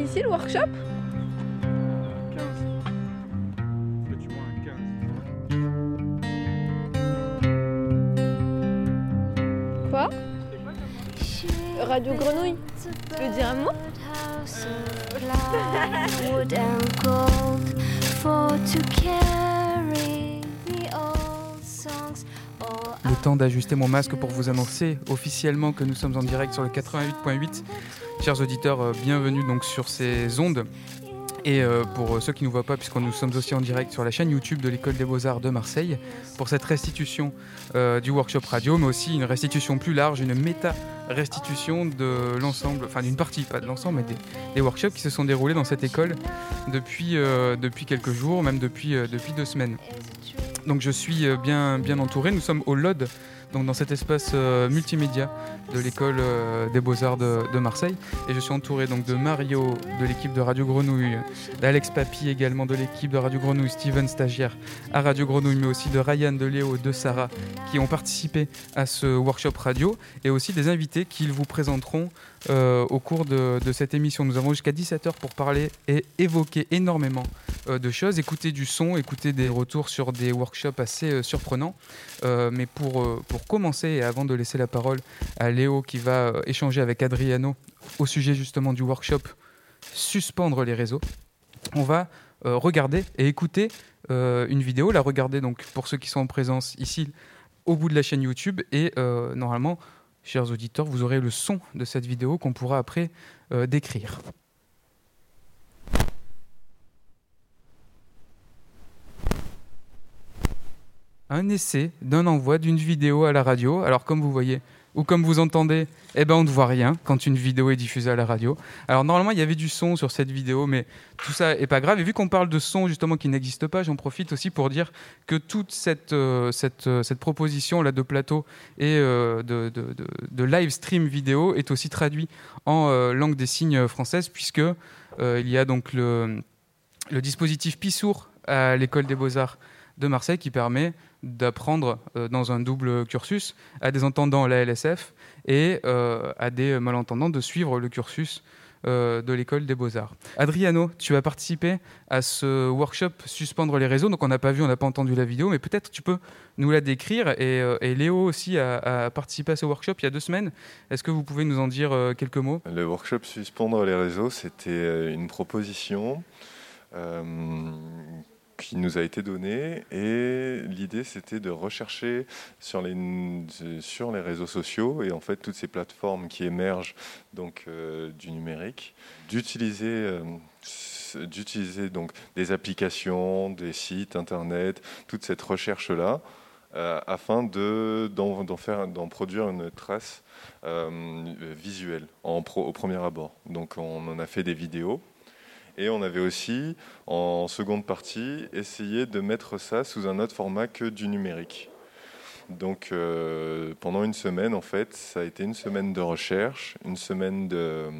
ici le workshop? 15. Petit moins 15. Quoi? Radio Grenouille Tu veux dire un mot? Temps d'ajuster mon masque pour vous annoncer officiellement que nous sommes en direct sur le 88.8. Chers auditeurs, euh, bienvenue donc sur ces ondes. Et euh, pour ceux qui ne nous voient pas, puisque nous sommes aussi en direct sur la chaîne YouTube de l'École des Beaux-Arts de Marseille, pour cette restitution euh, du workshop radio, mais aussi une restitution plus large, une méta-restitution de l'ensemble, enfin d'une partie, pas de l'ensemble, mais des, workshops qui se sont déroulés dans cette école depuis, euh, depuis quelques jours, même depuis, euh, depuis deux semaines. Donc je suis euh, bien, bien entouré. Nous sommes au LOD, dans cet espace euh, multimédia de l'école euh, des Beaux-Arts de, de Marseille. Et je suis entouré donc de Mario de l'équipe de Radio Grenouille, d'Alex Papy également de l'équipe de Radio Grenouille, Steven stagiaire à Radio Grenouille, mais aussi de Ryan, de Léo, de Sarah qui ont participé à ce workshop radio et aussi des invités qu'ils vous présenteront euh, au cours de, cette émission. Nous avons jusqu'à 17h pour parler et évoquer énormément euh, de choses, écouter du son, écouter des retours sur des workshops assez euh, surprenants. Mais pour, pour commencer, et avant de laisser la parole à Léo qui va échanger avec Adriano au sujet justement du workshop Suspendre les réseaux, on va regarder et écouter une vidéo, la regarder donc pour ceux qui sont en présence ici au bout de la chaîne YouTube et normalement, chers auditeurs, vous aurez le son de cette vidéo qu'on pourra après euh, décrire. un essai d'un envoi d'une vidéo à la radio. Alors comme vous voyez ou comme vous entendez, eh ben on ne voit rien quand une vidéo est diffusée à la radio. Alors normalement il y avait du son sur cette vidéo, mais tout ça est pas grave. Et vu qu'on parle de son justement qui n'existe pas, j'en profite aussi pour dire que toute cette euh, euh, cette proposition là de plateau et euh, de, live stream vidéo est aussi traduit en langue des signes française puisque il y a donc le le dispositif Pissour à l'école des beaux-arts de Marseille qui permet d'apprendre euh, dans un double cursus à des entendants à la LSF et euh, à des malentendants de suivre le cursus euh, de l'école des beaux-arts. Adriano, tu as participé à ce workshop Suspendre les réseaux. Donc on n'a pas vu, on n'a pas entendu la vidéo, mais peut-être tu peux nous la décrire. Et, Léo aussi a, a participé à ce workshop il y a deux semaines. Est-ce que vous pouvez nous en dire quelques mots? Le workshop Suspendre les réseaux, c'était une proposition qui nous a été donnée et l'idée c'était de rechercher sur les, sur les réseaux sociaux et en fait toutes ces plateformes qui émergent donc euh, du numérique, d'utiliser euh, d'utiliser donc des applications, des sites internet, toute cette recherche là afin de d'en faire d'en produire une trace euh, visuel en pro- au premier abord. Donc on en a fait des vidéos et on avait aussi en seconde partie essayé de mettre ça sous un autre format que du numérique. Donc euh, pendant une semaine en fait, ça a été une semaine de recherche, une semaine de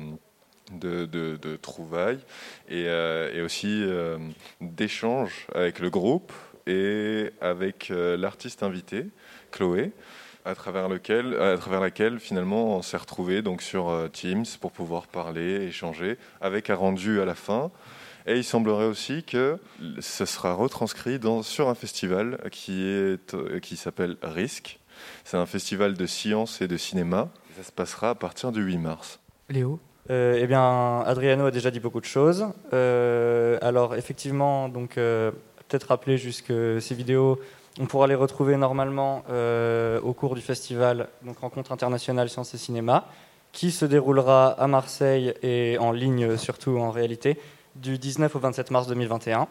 trouvailles et, euh, aussi euh, d'échanges avec le groupe et avec l'artiste invité, Chloé à travers lequel, à travers laquelle finalement on s'est retrouvé donc sur euh, Teams pour pouvoir parler, échanger, avec un rendu à la fin. Et il semblerait aussi que ce sera retranscrit dans, sur un festival qui est euh, qui s'appelle Risque. C'est un festival de science et de cinéma. Ça se passera à partir du 8 mars. Léo Euh, eh bien, Adriano a déjà dit beaucoup de choses. Euh, alors, effectivement, donc euh, peut-être rappeler juste que ces vidéos, on pourra les retrouver normalement euh, au cours du festival, Rencontre internationale sciences et cinéma, qui se déroulera à Marseille et en ligne surtout en réalité du 19 au 27 mars 2021.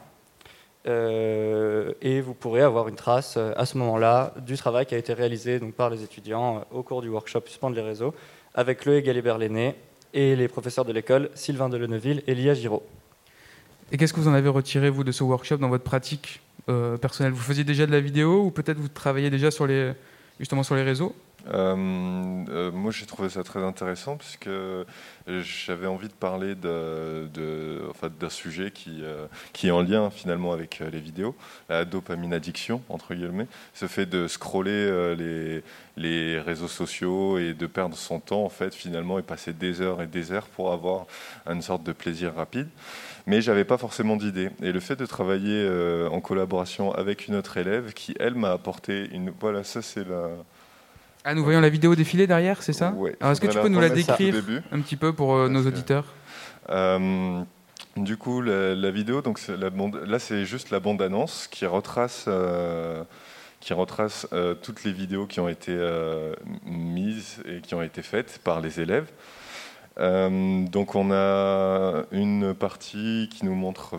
Euh, et vous pourrez avoir une trace euh, à ce moment-là du travail qui a été réalisé par les étudiants au cours du workshop Suspendre les réseaux avec Loé Galibert-Lenné et les professeurs de l'école Sylvain Deleneville et Lia Giraud. Et qu'est-ce que vous en avez retiré, vous, de ce workshop dans votre pratique? Euh, personnelle Vous faisiez déjà de la vidéo ou peut-être vous travaillez déjà sur les, justement sur les réseaux? Euh, euh, moi, j'ai trouvé ça très intéressant puisque j'avais envie de parler de, de- enfin, d'un sujet qui, qui est en lien finalement avec les vidéos, la dopamine addiction, entre guillemets, ce fait de scroller les, les réseaux sociaux et de perdre son temps, en fait, finalement, et passer des heures et des heures pour avoir une sorte de plaisir rapide. Mais j'avais pas forcément d'idée. Et le fait de travailler euh, en collaboration avec une autre élève qui, elle, m'a apporté une. Voilà, ça, c'est la. Ah, nous voyons la vidéo défiler derrière, c'est ça? Ouais. Alors, est-ce que tu peux nous la décrire un petit peu pour euh, nos auditeurs? Euh, du coup, la, la vidéo, donc la bande, là, c'est juste la bande-annonce qui retrace, euh, qui retrace toutes les vidéos qui ont été mises et qui ont été faites par les élèves. Euh, donc, on a une partie qui nous montre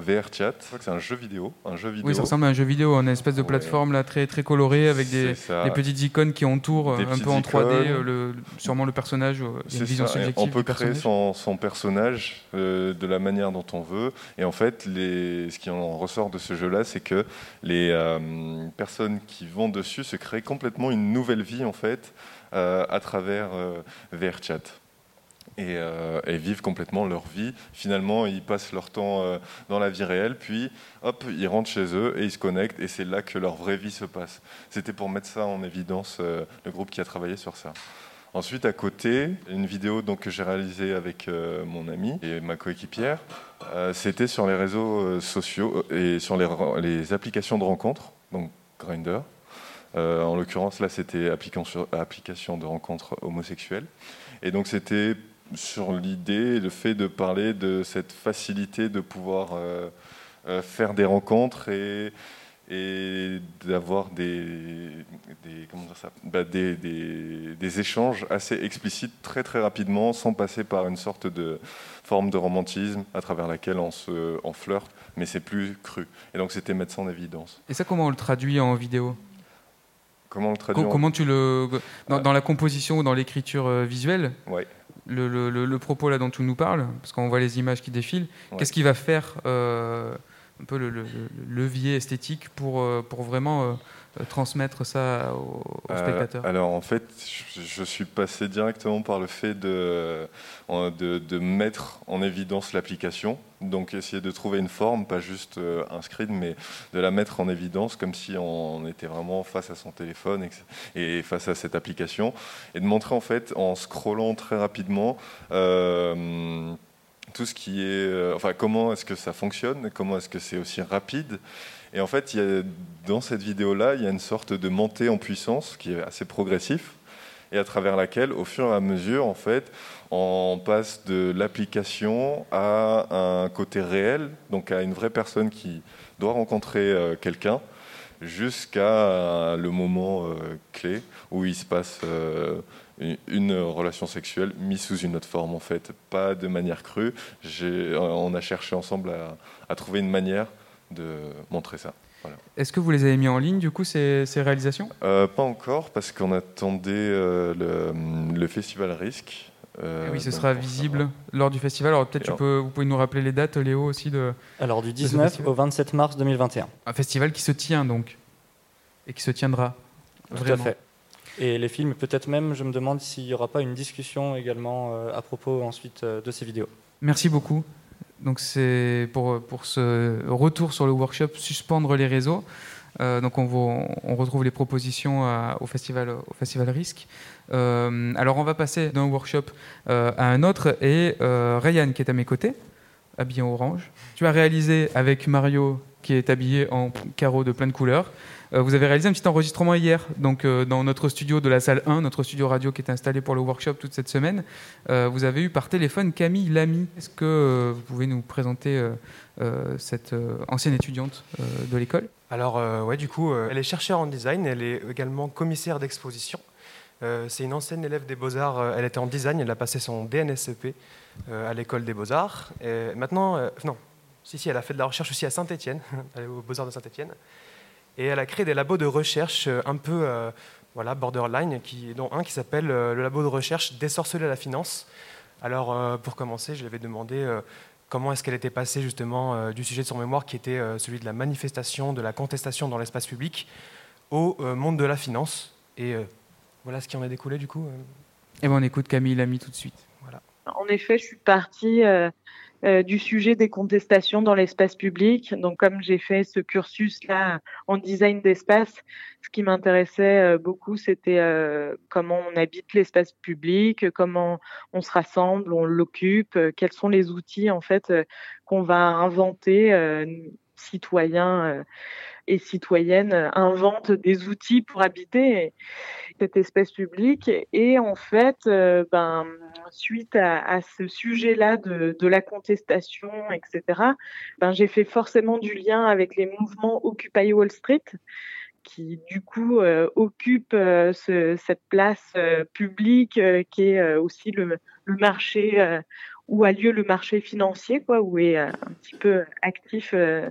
crois que c'est un jeu vidéo, un jeu vidéo. Oui, ça ressemble à un jeu vidéo, une espèce de Ouais. plateforme là très très colorée avec des, petites icônes qui entourent Des euh, un peu en 3D, icônes. euh, le, sûrement le personnage, il y a une vision subjective On peut créer son, son personnage euh, de la manière dont on veut. Et en fait, les, ce qui en ressort de ce jeu-là, c'est que les euh, personnes qui vont dessus se créent complètement une nouvelle vie en fait à travers euh, VRChat. Et, euh, et vivent complètement leur vie. Finalement, ils passent leur temps euh, dans la vie réelle, puis hop, ils rentrent chez eux et ils se connectent, et c'est là que leur vraie vie se passe. C'était pour mettre ça en évidence, euh, le groupe qui a travaillé sur ça. Ensuite, à côté, une vidéo donc, que j'ai réalisée avec mon ami et ma coéquipière, c'était sur les réseaux sociaux et sur les, applications de rencontres, donc Grindr. En l'occurrence, là, c'était application, application de rencontres homosexuelles. Et donc, c'était sur l'idée le fait de parler de cette facilité de pouvoir euh, euh, faire des rencontres et, et d'avoir des, des, comment dire ça Bah, des, des- des échanges assez explicites très très rapidement sans passer par une sorte de forme de romantisme à travers laquelle on se on flirte mais c'est plus cru et donc c'était mettre ça en évidence Et ça, comment on le traduit en vidéo? Comment le Co- traduire en- Comment tu le. Dans, dans la composition ou dans l'écriture euh, visuelle? Ouais. Le, le- le- le propos là dont tu nous parles, parce qu'on voit les images qui défilent, Ouais. qu'est-ce qui va faire euh, un peu le, le- le levier esthétique pour, euh, pour vraiment euh, transmettre ça aux, aux Euh, spectateurs alors en fait, je, je suis passé directement par le fait de, de, de mettre en évidence l'application, donc essayer de trouver une forme, pas juste euh, un screen, mais de la mettre en évidence comme si on était vraiment face à son téléphone et, face à cette application, et de montrer en fait en scrollant très rapidement. euh, tout ce qui est, euh, enfin, comment est-ce que ça fonctionne, comment est-ce que c'est aussi rapide, et en fait, dans cette vidéo-là, il y a une sorte de montée en puissance qui est assez progressif et à travers laquelle, au fur et à mesure, en fait, on passe de l'application à un côté réel, donc à une vraie personne qui doit rencontrer euh, quelqu'un, jusqu'à euh, le moment euh, clé où il se passe une, relation sexuelle mise sous une autre forme, en fait, pas de manière crue. On a cherché ensemble à trouver une manière de montrer ça. Est-ce que vous les avez mis en ligne, du coup, ces, ces réalisations? Euh, pas encore, parce qu'on attendait euh, le, le festival Risque. euh, Eh Oui, ce sera visible lors du festival. Alors peut-être peux, vous pouvez nous rappeler les dates, Léo, aussi, de Alors du ce 19 festival au 27 mars 2021. un festival qui se tient, donc, et qui se tiendra. Tout Vraiment. à fait. Et les films, peut-être même, je me demande s'il n'y aura pas une discussion également euh, à propos ensuite euh, de ces vidéos. Merci beaucoup. Donc c'est pour, ce retour sur le workshop suspendre les réseaux. Euh, donc on, retrouve les propositions au festival au festival Risque. Euh, alors on va passer d'un workshop euh, à un autre et Ryan qui est à mes côtés, habillé en orange. Tu as réalisé avec Mario qui est habillé en carreau de plein de couleurs. Euh, vous avez réalisé un petit enregistrement hier, donc euh, dans notre studio de la salle 1, notre studio radio qui est installé pour le workshop toute cette semaine. Euh, vous avez eu par téléphone Camille Lamy. Est-ce que vous pouvez nous présenter cette ancienne étudiante de l'école? Alors, ouais, du coup, elle est chercheure en design, elle est également commissaire d'exposition. C'est une ancienne élève des Beaux-Arts, elle était en design, elle a passé son DNSEP euh, à l'école des Beaux-Arts. Et maintenant, non, si, si, elle a fait de la recherche aussi à Saint-Étienne, aux Beaux-Arts de Saint-Étienne. Et elle a créé des labos de recherche euh, un peu euh, voilà, borderline, qui, dont un qui s'appelle euh, le labo de recherche Désorceler la finance. Alors, euh, pour commencer, je lui avais demandé euh, comment est-ce qu'elle était passée justement euh, du sujet de son mémoire qui était euh, celui de la manifestation, de la contestation dans l'espace public, au euh, monde de la finance. Et euh, voilà ce qui en est découlé du coup. Et ben on écoute Camille Lamy tout de suite. En effet, je suis partie euh, euh, du sujet des contestations dans l'espace public. Donc, comme j'ai fait ce cursus-là en design d'espace, ce qui m'intéressait euh, beaucoup, c'était euh, comment on habite l'espace public, comment on se rassemble, on l'occupe, quels sont les outils en fait qu'on va inventer, citoyens et citoyennes euh, inventent des outils pour habiter cet espace public. Et en fait, euh, ben, suite à, ce sujet-là de, la contestation, etc., ben, j'ai fait forcément du lien avec les mouvements Occupy Wall Street qui du coup euh, occupent euh, ce- cette place publique qui est aussi le, marché où a lieu le marché financier, quoi, où est euh, un petit peu actif euh,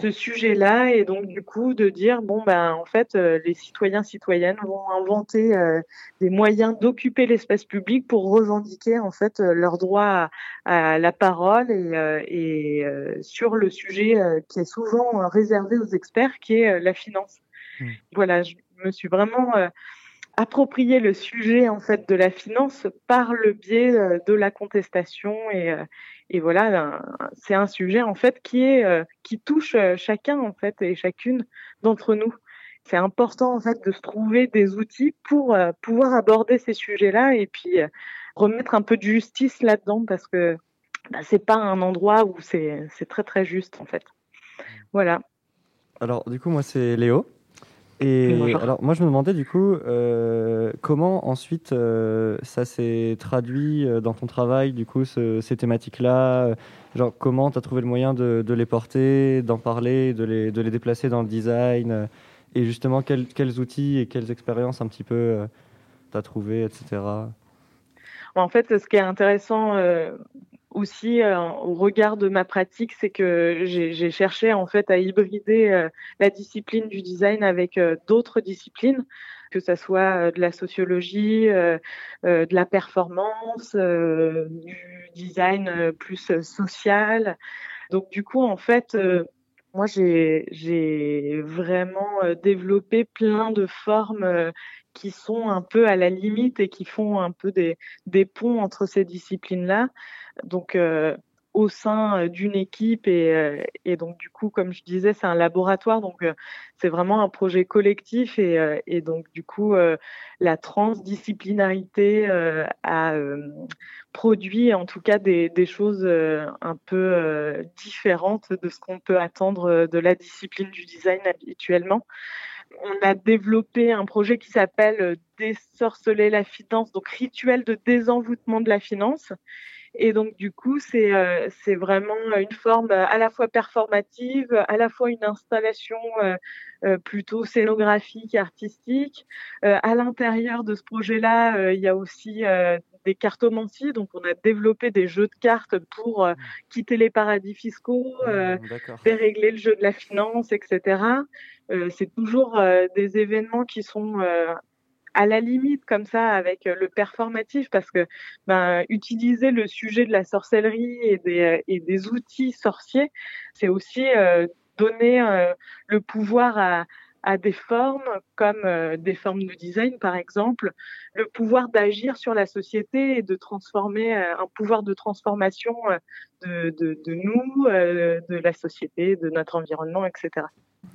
ce sujet-là, et donc du coup de dire bon ben en fait euh, les citoyens citoyennes vont inventer euh, des moyens d'occuper l'espace public pour revendiquer en fait euh, leur droit à, à la parole et, euh, et euh, sur le sujet euh, qui est souvent réservé aux experts, qui est euh, la finance. Mm. Voilà, je me suis vraiment approprié le sujet en fait de la finance par le biais euh, de la contestation et, euh, et voilà, c'est un sujet en fait qui est euh, qui touche chacun en fait et chacune d'entre nous. C'est important en fait de se trouver des outils pour pouvoir aborder ces sujets-là et puis remettre un peu de justice là-dedans parce que bah, c'est pas un endroit où c'est c'est très très juste en fait. Voilà. Alors, du coup, moi, c'est Léo. Et Bonjour. alors, moi, je me demandais, du coup, euh, comment ensuite euh, ça s'est traduit euh, dans ton travail, du coup, ce- ces thématiques-là euh, Genre, comment tu as trouvé le moyen de, de les porter, d'en parler, de les, de les déplacer dans le design euh, Et justement, quels, quels outils et quelles expériences un petit peu tu as trouvé, etc. En fait, ce qui est intéressant euh, aussi euh, au regard de ma pratique, c'est que j'ai cherché en fait à hybrider euh, la discipline du design avec euh, d'autres disciplines, que ça soit euh, de la sociologie, euh, euh, de la performance, du design plus social. Donc du coup, en fait, moi j'ai vraiment développé plein de formes qui sont un peu à la limite et qui font un peu des ponts entre ces disciplines-là. Donc, au sein euh, d'une équipe et, euh, et donc du coup, comme je disais, c'est un laboratoire, donc euh, c'est vraiment un projet collectif et, donc du coup, la transdisciplinarité a produit en tout cas des, des choses un peu différentes de ce qu'on peut attendre de la discipline du design habituellement on a développé un projet qui s'appelle Désorceler la finance, donc rituel de désenvoûtement de la finance. Et donc du coup, c'est euh, vraiment une forme euh, à la fois performative, à la fois une installation euh, euh, plutôt scénographique, artistique. Euh, à l'intérieur de ce projet-là, il y a aussi des cartomancies, donc on a développé des jeux de cartes pour quitter les paradis fiscaux, D'accord. dérégler le jeu de la finance, etc. C'est toujours des événements qui sont à la limite comme ça avec euh, le performatif parce que ben, utiliser le sujet de la sorcellerie et des, euh, et des outils sorciers, c'est aussi euh, donner euh, le pouvoir à, à des formes comme euh, des formes de design par exemple, le pouvoir d'agir sur la société et de transformer euh, un pouvoir de transformation euh, de, de, de nous, euh, de la société, de notre environnement, etc.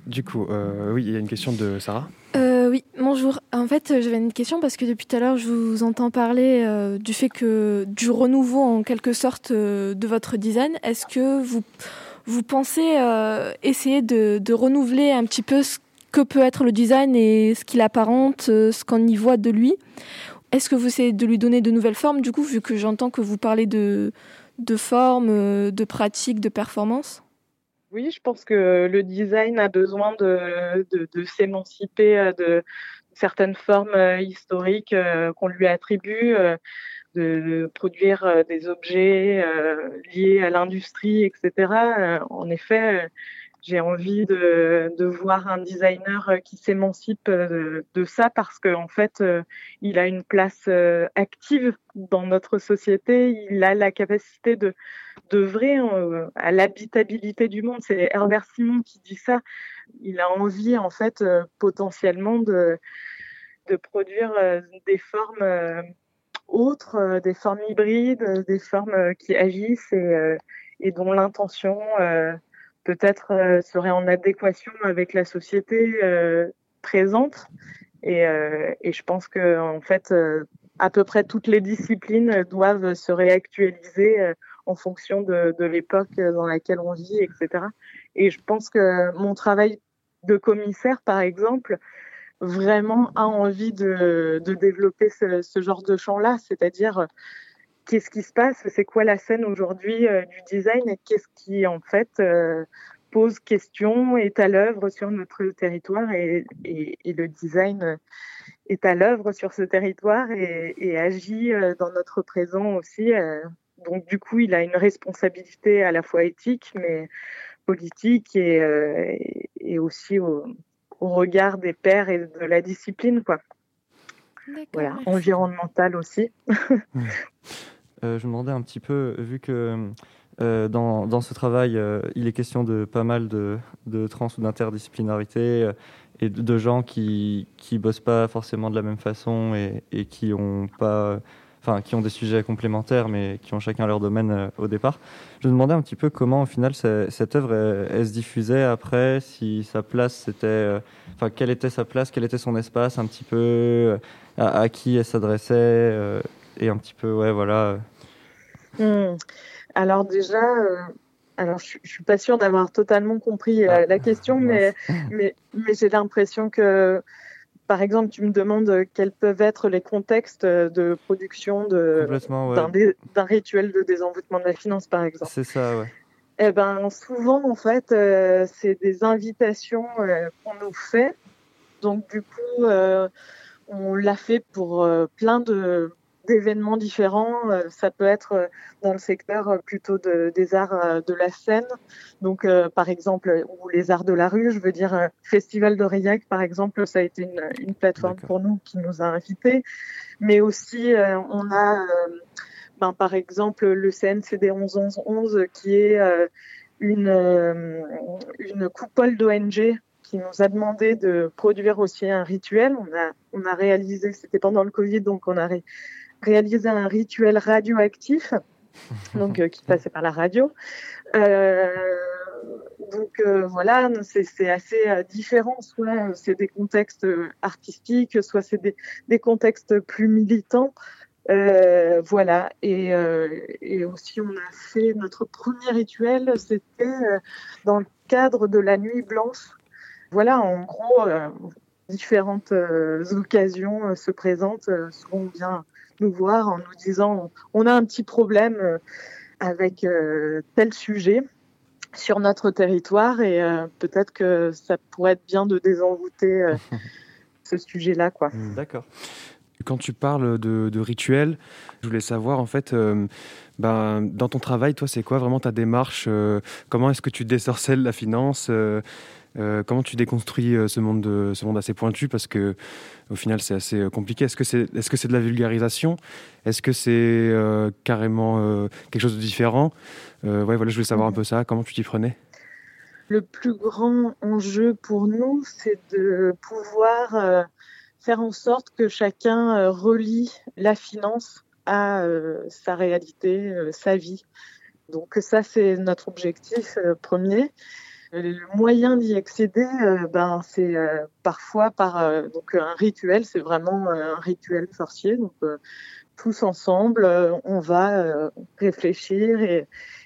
Du coup, euh, oui, il y a une question de Sarah. Euh, oui, bonjour. En fait, euh, j'avais une question parce que depuis tout à l'heure, je vous entends parler euh, du fait que du renouveau en quelque sorte de votre design. Est-ce que vous vous pensez essayer de, renouveler un petit peu ce que peut être le design et ce qu'il apparente, ce qu'on y voit de lui? Est-ce que vous essayez de lui donner de nouvelles formes du coup, vu que j'entends que vous parlez de de formes, de pratiques, de performances? Oui, je pense que le design a besoin de, s'émanciper euh, de certaines formes euh, historiques euh, qu'on lui attribue, de produire des objets liés à l'industrie, etc. En effet, j'ai envie de, voir un designer euh, qui s'émancipe euh, de ça parce qu'en en fait, euh, il a une place active dans notre société. Il a la capacité de d'œuvrer à l'habitabilité du monde. C'est Herbert Simon qui dit ça. Il a envie, en fait, potentiellement de de produire des formes autres, des formes hybrides, des formes qui agissent et, dont l'intention peut-être euh, serait en adéquation avec la société euh, présente. Et, euh, et je pense que en fait, euh, à peu près toutes les disciplines doivent se réactualiser euh, en fonction de, de l'époque dans laquelle on vit, etc. Et je pense que mon travail de commissaire, par exemple, vraiment a envie de, de développer ce, ce genre de champ-là, c'est-à-dire euh, qu'est-ce qui se passe, c'est quoi la scène aujourd'hui euh, du design et qu'est-ce qui en fait euh, pose question, est à l'œuvre sur notre territoire et, et, et le design est à l'œuvre sur ce territoire et, et agit euh, dans notre présent aussi. euh. Donc du coup, il a une responsabilité à la fois éthique, mais politique et, euh, aussi au, au regard des pairs et de la discipline, quoi. Voilà, environnemental aussi. Euh, je me demandais un petit peu, vu que euh, dans, dans ce travail, euh, il est question de pas mal de, de trans ou d'interdisciplinarité et de, gens qui qui bossent pas forcément de la même façon et, et qui ont pas, enfin qui ont des sujets complémentaires mais qui ont chacun leur domaine au départ. Je me demandais un petit peu comment au final ce- cette œuvre elle, se diffusait après, si sa place c'était, enfin quelle était sa place, quel était son espace un petit peu, à, qui elle s'adressait et un petit peu ouais voilà. Hmm. Alors déjà, euh, alors je, je suis pas sûre d'avoir totalement compris euh, Ah, la question, mais mais, mais j'ai l'impression que, par exemple, tu me demandes quels peuvent être les contextes de production ouais. d'un rituel de désenvoûtement de la finance, par exemple. C'est ça, ouais. Eh ben, souvent, en fait, euh, c'est des invitations qu'on nous fait. Donc, du coup, on l'a fait pour plein de d'événements différents. Euh, ça peut être euh, dans le secteur euh, plutôt de, des arts de la scène. Donc, euh, par exemple, ou les arts de la rue. Je veux dire, Festival d'Aurillac, par exemple, ça a été une, une plateforme pour nous qui nous a invités. Mais aussi, euh, on a euh, ben, par exemple le CNCD 1111 qui est une, une coupole d'ONG qui nous a demandé de produire aussi un rituel. On a, on a réalisé, c'était pendant le Covid, donc on a ré- réalisé un rituel radioactif, donc euh, qui passait par la radio. Euh, donc euh, voilà, c'est assez différent. Soit c'est des contextes artistiques, soit c'est des, des contextes plus militants. Voilà, et, et aussi on a fait notre premier rituel, c'était dans le cadre de la nuit blanche. Voilà, en gros, différentes euh, occasions euh, se présentent. Euh, souvent on vient nous voir en nous disant on a un petit problème euh, avec euh, tel sujet sur notre territoire et euh, peut-être que ça pourrait être bien de désenvoûter euh, ce sujet-là, quoi. D'accord. Quand tu parles de, de rituels, je voulais savoir en fait, euh, ben, dans ton travail, toi, c'est quoi vraiment ta démarche euh, Comment est-ce que tu désorcelles la finance euh, euh, Comment tu déconstruis euh, ce monde, de, ce monde assez pointu? Parce que au final, c'est assez euh, compliqué. Est-ce que c'est est -ce c'est de la vulgarisation? Est-ce que c'est euh, carrément euh, quelque chose de différent? Euh, voilà, je voulais savoir un peu ça. Comment tu t'y prenais? Le plus grand enjeu pour nous, c'est de pouvoir euh, faire en sorte que chacun euh, relie la finance à euh, sa réalité, euh, sa vie. Donc ça, c'est notre objectif euh, premier. Euh, Le moyen d'y accéder, euh, ben, c'est euh, parfois par donc un rituel. C'est vraiment un rituel sorcier. Donc tous ensemble, on va réfléchir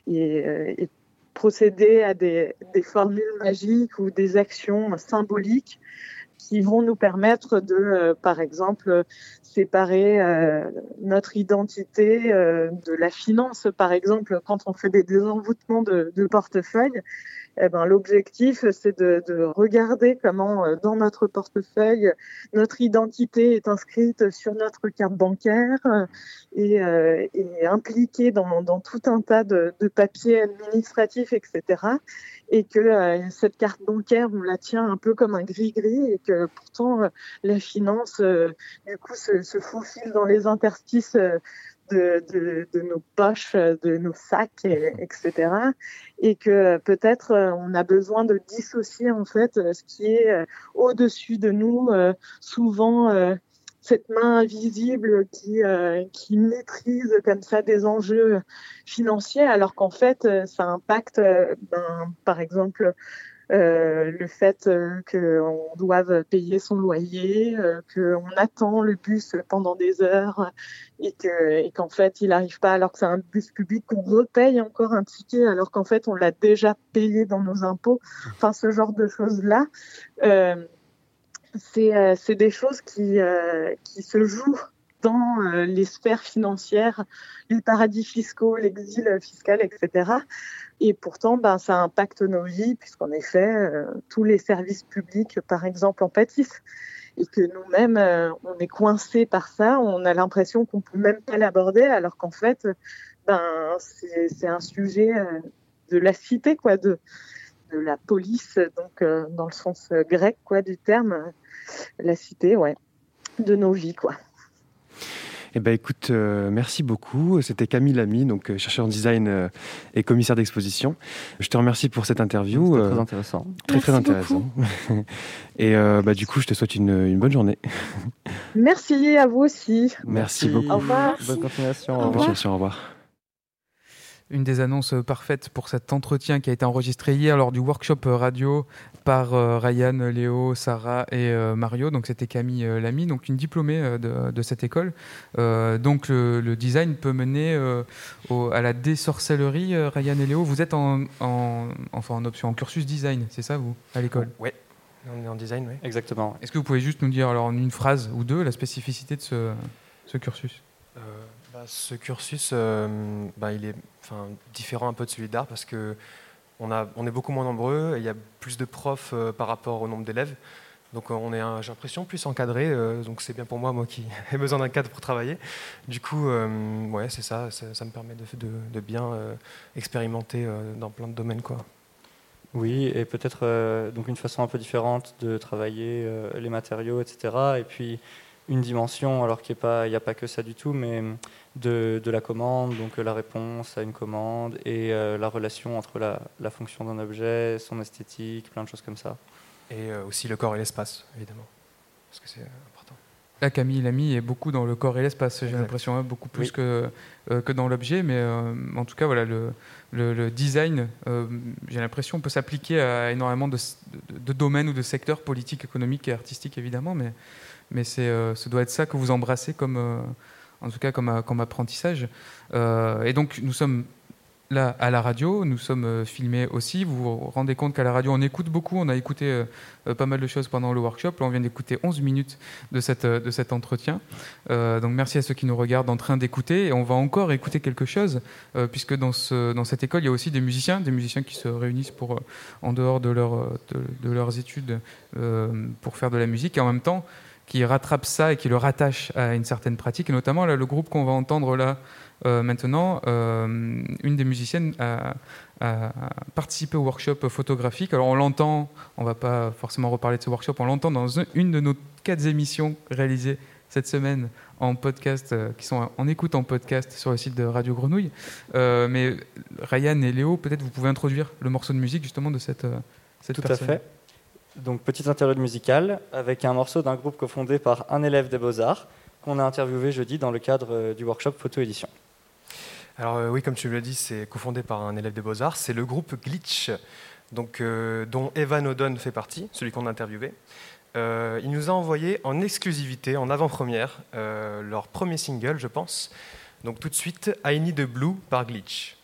et, procéder à des, formules magiques ou des actions symboliques qui vont nous permettre de, par exemple, séparer notre identité de la finance. Par exemple, quand on fait des désenvoûtements de, de portefeuille, eh ben, l'objectif, c'est de, de regarder comment, euh, dans notre portefeuille, notre identité est inscrite sur notre carte bancaire euh, et, euh, et impliquée dans, tout un tas de, papiers administratifs, etc. Et que cette carte bancaire, on la tient un peu comme un gris-gris et que pourtant, la finance, du coup, se, se faufile dans les interstices de, nos poches, de nos sacs, et- etc. Et que peut-être euh, on a besoin de dissocier en fait euh, ce qui est euh, au-dessus de nous, souvent cette main invisible qui, qui maîtrise comme ça des enjeux financiers, alors qu'en fait, ça impacte, ben, par exemple, euh, le fait euh, qu'on doive payer son loyer, euh, qu'on attend le bus pendant des heures et que et qu'en fait il n'arrive pas alors que c'est un bus public qu'on repaye encore un ticket alors qu'en fait on l'a déjà payé dans nos impôts. Enfin ce genre de choses là. Euh, c'est euh, c'est des choses qui, qui se jouent dans euh, les sphères financières, les paradis fiscaux, l'exil fiscal, etc. Et pourtant, ben, ça impacte nos vies, puisqu'en effet, euh, tous les services publics, par exemple, en pâtissent. Et que nous-mêmes, euh, on est coincés par ça, on a l'impression qu'on peut même pas l'aborder, alors qu'en fait, ben, c'est un sujet de la cité, quoi, de, de la police, donc euh, dans le sens grec, quoi, du terme, la cité, ouais, de nos vies, quoi. Eh ben, écoute, euh, merci beaucoup. C'était Camille Lamy, donc euh, chercheur en design euh, et commissaire d'exposition. Je te remercie pour cette interview. C'était euh, très intéressant. très très intéressant. et euh, bah, du coup, je te souhaite une, une bonne journée. Merci à vous aussi. Merci beaucoup. Au revoir. Bonne continuation. Au revoir. revoir. Continuation, au revoir. Une des annonces euh, parfaites pour cet entretien qui a été enregistré hier lors du workshop euh, radio par euh, Ryan, Léo, Sarah et euh, Mario. Donc c'était Camille euh, Lamy, donc une diplômée euh, de, de cette école. Euh, donc le, le design peut mener euh, au- à la désorcellerie. euh, Ryan et Léo, vous êtes en, en, enfin en option en cursus design, c'est ça vous à l'école? Ouais, on est en design, oui. Exactement. Est-ce que vous pouvez juste nous dire alors en une phrase ou deux la spécificité de ce, ce cursus? Euh, bah, ce cursus, euh, bah, il est différent un peu de celui d'art parce que on, a, on est beaucoup moins nombreux et il y a plus de profs euh, par rapport au nombre d'élèves. Donc euh, on est, j'ai l'impression, plus encadré. euh, donc c'est bien pour moi, moi qui ai besoin d'un cadre pour travailler. Du coup, ouais, c'est ça, ça. me permet de, de- bien expérimenter dans plein de domaines, quoi. Oui, et peut-être donc une façon un peu différente de travailler les matériaux, etc. Et puis une dimension, alors qu'il n'y a, pas- il y a pas que ça du tout, mais hum, de, de la commande, donc euh, la réponse à une commande et euh, la relation entre la, la fonction d'un objet, son esthétique, plein de choses comme ça. Et euh, aussi le corps et l'espace, évidemment. Parce que c'est important. Là, Camille Lamy est beaucoup dans le corps et l'espace, j'ai l'impression, hein, beaucoup plus Oui. que, euh, que dans l'objet. Mais euh, en tout cas, voilà, le, le, le design, euh, j'ai l'impression, peut s'appliquer à énormément de, de- de domaines ou de secteurs politiques, économiques et artistiques, évidemment. Mais, mais c'est, euh, ce doit être ça que vous embrassez comme, euh, en tout cas, comme, euh, apprentissage. Euh, et donc, nous sommes là à la radio, nous sommes euh, filmés aussi. Vous vous rendez compte qu'à la radio, on écoute beaucoup. On a écouté euh, euh, pas mal de choses pendant le workshop. Là, on vient d'écouter 11 minutes de, cette, euh, de cet entretien. Euh, donc merci à ceux qui nous regardent en train d'écouter. Et on va encore écouter quelque chose, euh, puisque dans, ce, dans cette école, il y a aussi des musiciens, des musiciens qui se réunissent pour, euh, en dehors de, leur, euh, de, leurs études euh, pour faire de la musique, et en même temps qui rattrapent ça et qui le rattachent à une certaine pratique. Et notamment, là, le groupe qu'on va entendre là euh, maintenant, euh, une des musiciennes a, a participé au workshop photographique. Alors on l'entend, on va pas forcément reparler de ce workshop, on l'entend dans un- une de nos quatre émissions réalisées cette semaine en podcast, euh, qui sont en écoute en podcast sur le site de Radio Grenouille. Mais Ryan et Léo, peut-être vous pouvez introduire le morceau de musique justement de cette, cette Tout personne. à fait. Donc, petite interlude musicale avec un morceau d'un groupe cofondé par un élève des Beaux-Arts qu'on a interviewé jeudi dans le cadre euh, du workshop photo-édition. Alors euh, oui, comme tu l'as dit, c'est cofondé par un élève des Beaux-Arts. C'est le groupe Glitch, donc, euh, dont Evan O'Don fait partie, celui qu'on a interviewé. Il nous a envoyé en exclusivité, en avant-première, leur premier single, je pense. Donc tout de suite, I Need a Blue par Glitch.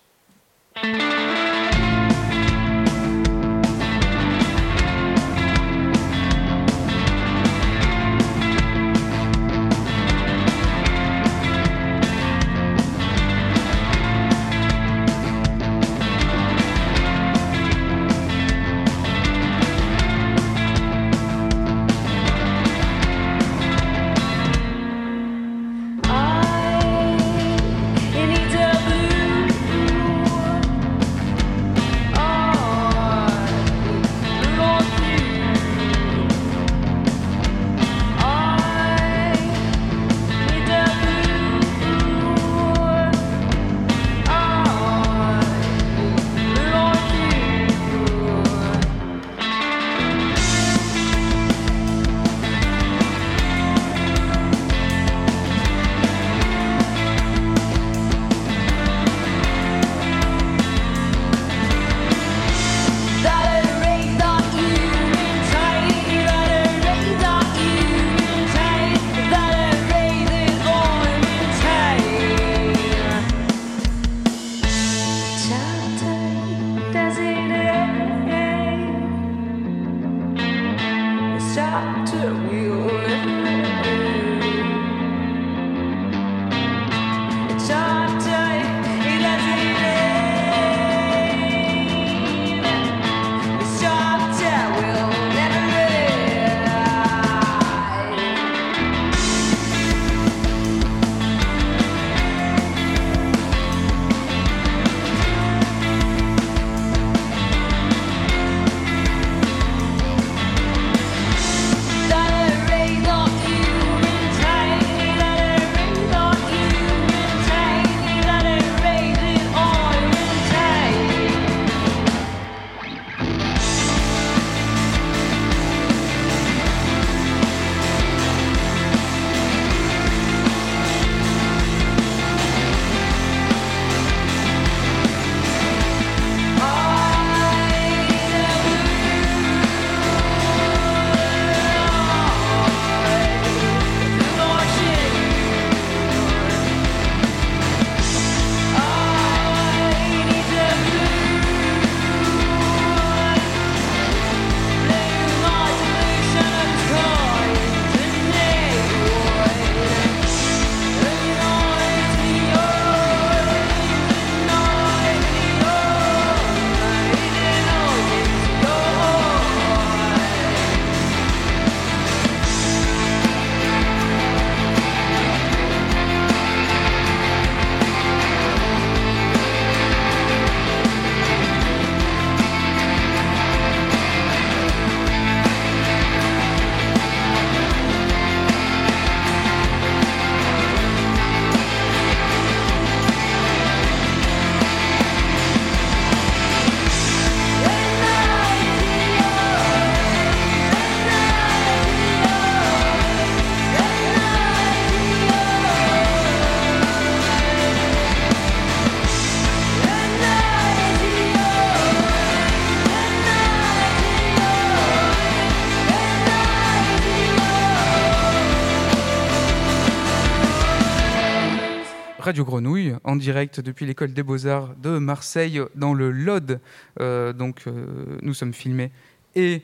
Radio Grenouille, en direct depuis l'école des beaux-arts de Marseille, dans le LOD. Euh, donc, euh, nous sommes filmés et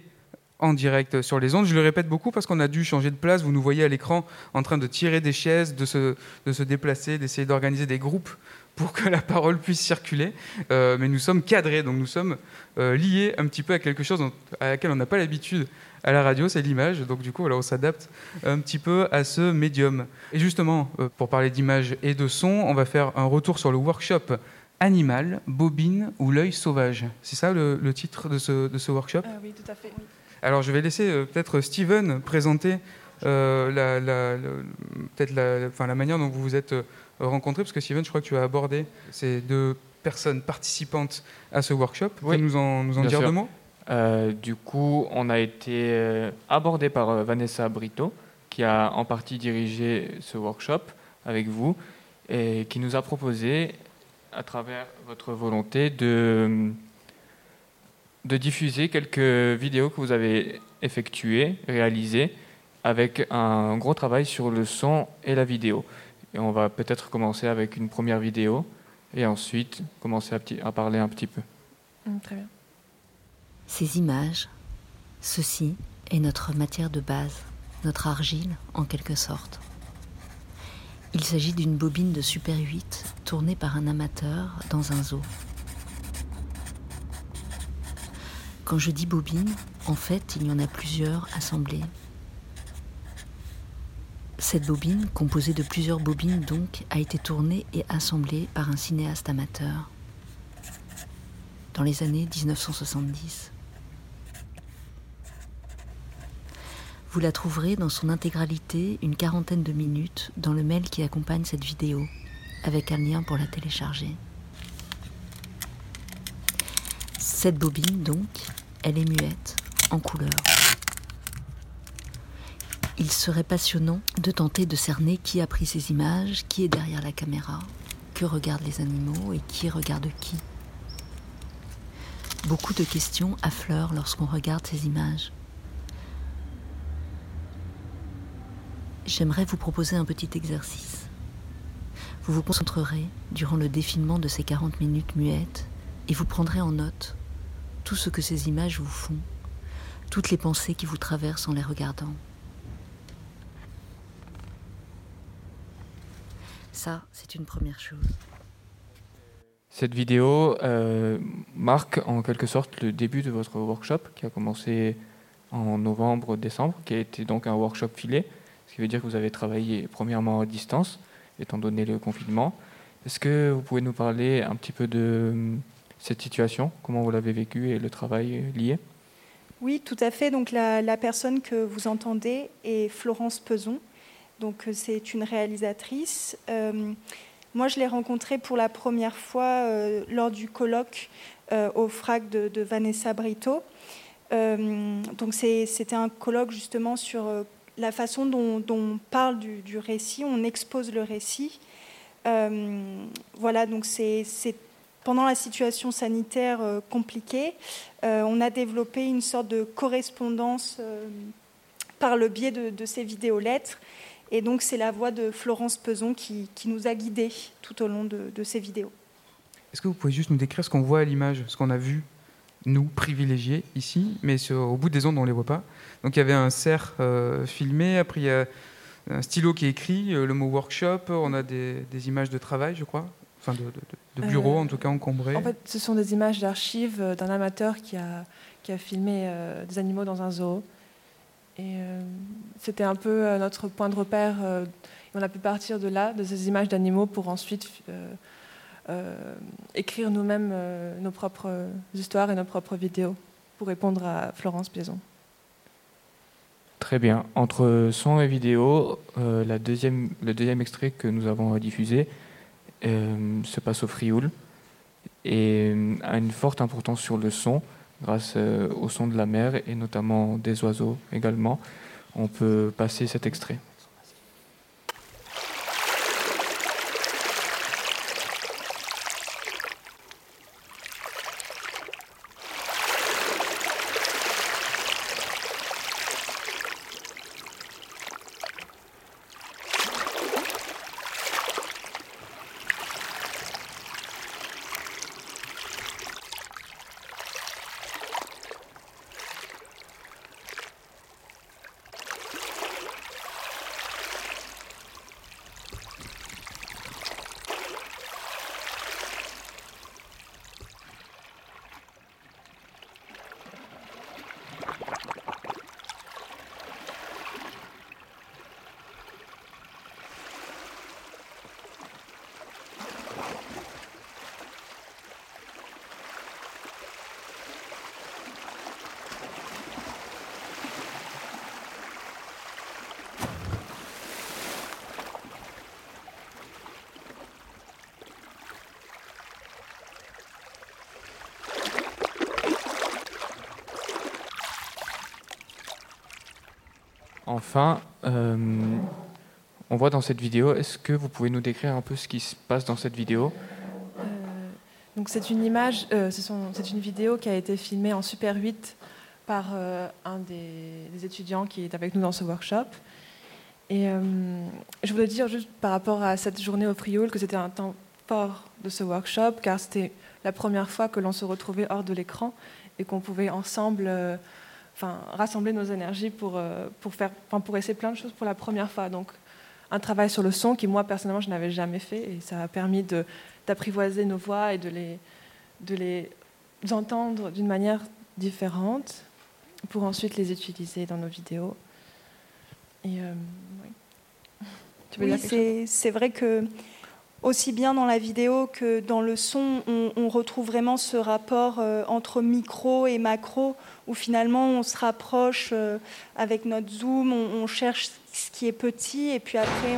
en direct sur les ondes. Je le répète beaucoup parce qu'on a dû changer de place. Vous nous voyez à l'écran en train de tirer des chaises, de se, de se déplacer, d'essayer d'organiser des groupes pour que la parole puisse circuler. Euh, mais nous sommes cadrés, donc nous sommes liés un petit peu à quelque chose à laquelle on n'a pas l'habitude à la radio, c'est l'image. Donc du coup, voilà, on s'adapte un petit peu à ce médium. Et justement, euh, pour parler d'image et de son, on va faire un retour sur le workshop Animal, bobine ou l'œil sauvage. C'est ça le, le titre de ce, de ce workshop? Oui, tout à fait. alors, je vais laisser euh, peut-être Steven présenter euh, la, la- peut-être la, enfin, la manière dont vous vous êtes euh, rencontrés, parce que Steven, je crois que tu as abordé ces deux personnes participantes à ce workshop. Tu Oui, peux nous en, nous en dire sûr. deux mots Euh, du coup, on a été euh, abordé par euh, Vanessa Brito, qui a en partie dirigé ce workshop avec vous et qui nous a proposé, à travers votre volonté, de, diffuser quelques vidéos que vous avez effectuées, réalisées, avec un gros travail sur le son et la vidéo. Et on va peut-être commencer avec une première vidéo et ensuite commencer à, parler un petit peu. Mm, très bien. Ces images, ceci est notre matière de base, notre argile en quelque sorte. Il s'agit d'une bobine de Super 8 tournée par un amateur dans un zoo. Quand je dis bobine, en fait, il y en a plusieurs assemblées. Cette bobine, composée de plusieurs bobines donc, a été tournée et assemblée par un cinéaste amateur dans les années 1970. Vous la trouverez dans son intégralité, une quarantaine de minutes, dans le mail qui accompagne cette vidéo, avec un lien pour la télécharger. Cette bobine, donc, elle est muette, en couleur. Il serait passionnant de tenter de cerner qui a pris ces images, qui est derrière la caméra, que regardent les animaux et qui regarde qui. Beaucoup de questions affleurent lorsqu'on regarde ces images. J'aimerais vous proposer un petit exercice. Vous vous concentrerez durant le défilement de ces 40 minutes muettes et vous prendrez en note tout ce que ces images vous font, toutes les pensées qui vous traversent en les regardant. Ça, c'est une première chose. Cette vidéo euh, marque en quelque sorte le début de votre workshop qui a commencé en novembre-décembre, qui a été donc un workshop filé, ce qui veut dire que vous avez travaillé premièrement à distance, étant donné le confinement. Est-ce que vous pouvez nous parler un petit peu de euh, cette situation, comment vous l'avez vécu et le travail lié? Oui, tout à fait. Donc la, personne que vous entendez est Florence Peson. Donc euh, c'est une réalisatrice. Euh, moi, je l'ai rencontrée pour la première fois euh, lors du colloque euh, au FRAC de, de Vanessa Brito. Euh, donc c'était un colloque justement sur euh, la façon dont, on parle du, récit, on expose le récit. Euh, voilà, donc c'est pendant la situation sanitaire euh, compliquée, euh, on a développé une sorte de correspondance par le biais de, de ces vidéolettres. Et donc, c'est la voix de Florence Peson qui, qui nous a guidés tout au long de, de ces vidéos. Est-ce que vous pouvez juste nous décrire ce qu'on voit à l'image, ce qu'on a vu, nous, privilégiés, ici, mais sur- au bout des ondes, on ne les voit pas Donc il y avait un cerf euh, filmé, après il y a un stylo qui est écrit, euh, le mot workshop, on a des, des images de travail, je crois, enfin de, de- de bureaux Euh, en tout cas encombrés. En fait, ce sont des images d'archives d'un amateur qui a, qui a filmé euh, des animaux dans un zoo. Et c'était un peu notre point de repère. et on a pu partir de là, de ces images d'animaux, pour ensuite écrire nous-mêmes euh, nos propres histoires et nos propres vidéos pour répondre à Florence Piezon. Très bien. Entre son et vidéo, euh, le deuxième extrait que nous avons diffusé euh, se passe au Frioul et euh, a une forte importance sur le son grâce euh, au son de la mer et notamment des oiseaux également. On peut passer cet extrait. Enfin, euh, on voit dans cette vidéo, est-ce que vous pouvez nous décrire un peu ce qui se passe dans cette vidéo? Euh, donc c'est une image, euh, c'est une vidéo qui a été filmée en Super 8 par un des, étudiants qui est avec nous dans ce workshop. Et je voulais dire juste par rapport à cette journée au Frioul que c'était un temps fort de ce workshop car c'était la première fois que l'on se retrouvait hors de l'écran et qu'on pouvait ensemble enfin, rassembler nos énergies pour, euh, pour, faire, enfin, pour essayer plein de choses pour la première fois. Donc un travail sur le son qui moi personnellement je n'avais jamais fait et ça a permis d'apprivoiser nos voix et de les, de les entendre d'une manière différente pour ensuite les utiliser dans nos vidéos. Et euh, oui. Tu veux Oui, c'est vrai que aussi bien dans la vidéo que dans le son, on, retrouve vraiment ce rapport euh, entre micro et macro, où finalement on se rapproche euh, avec notre zoom, on, cherche ce qui est petit, et puis après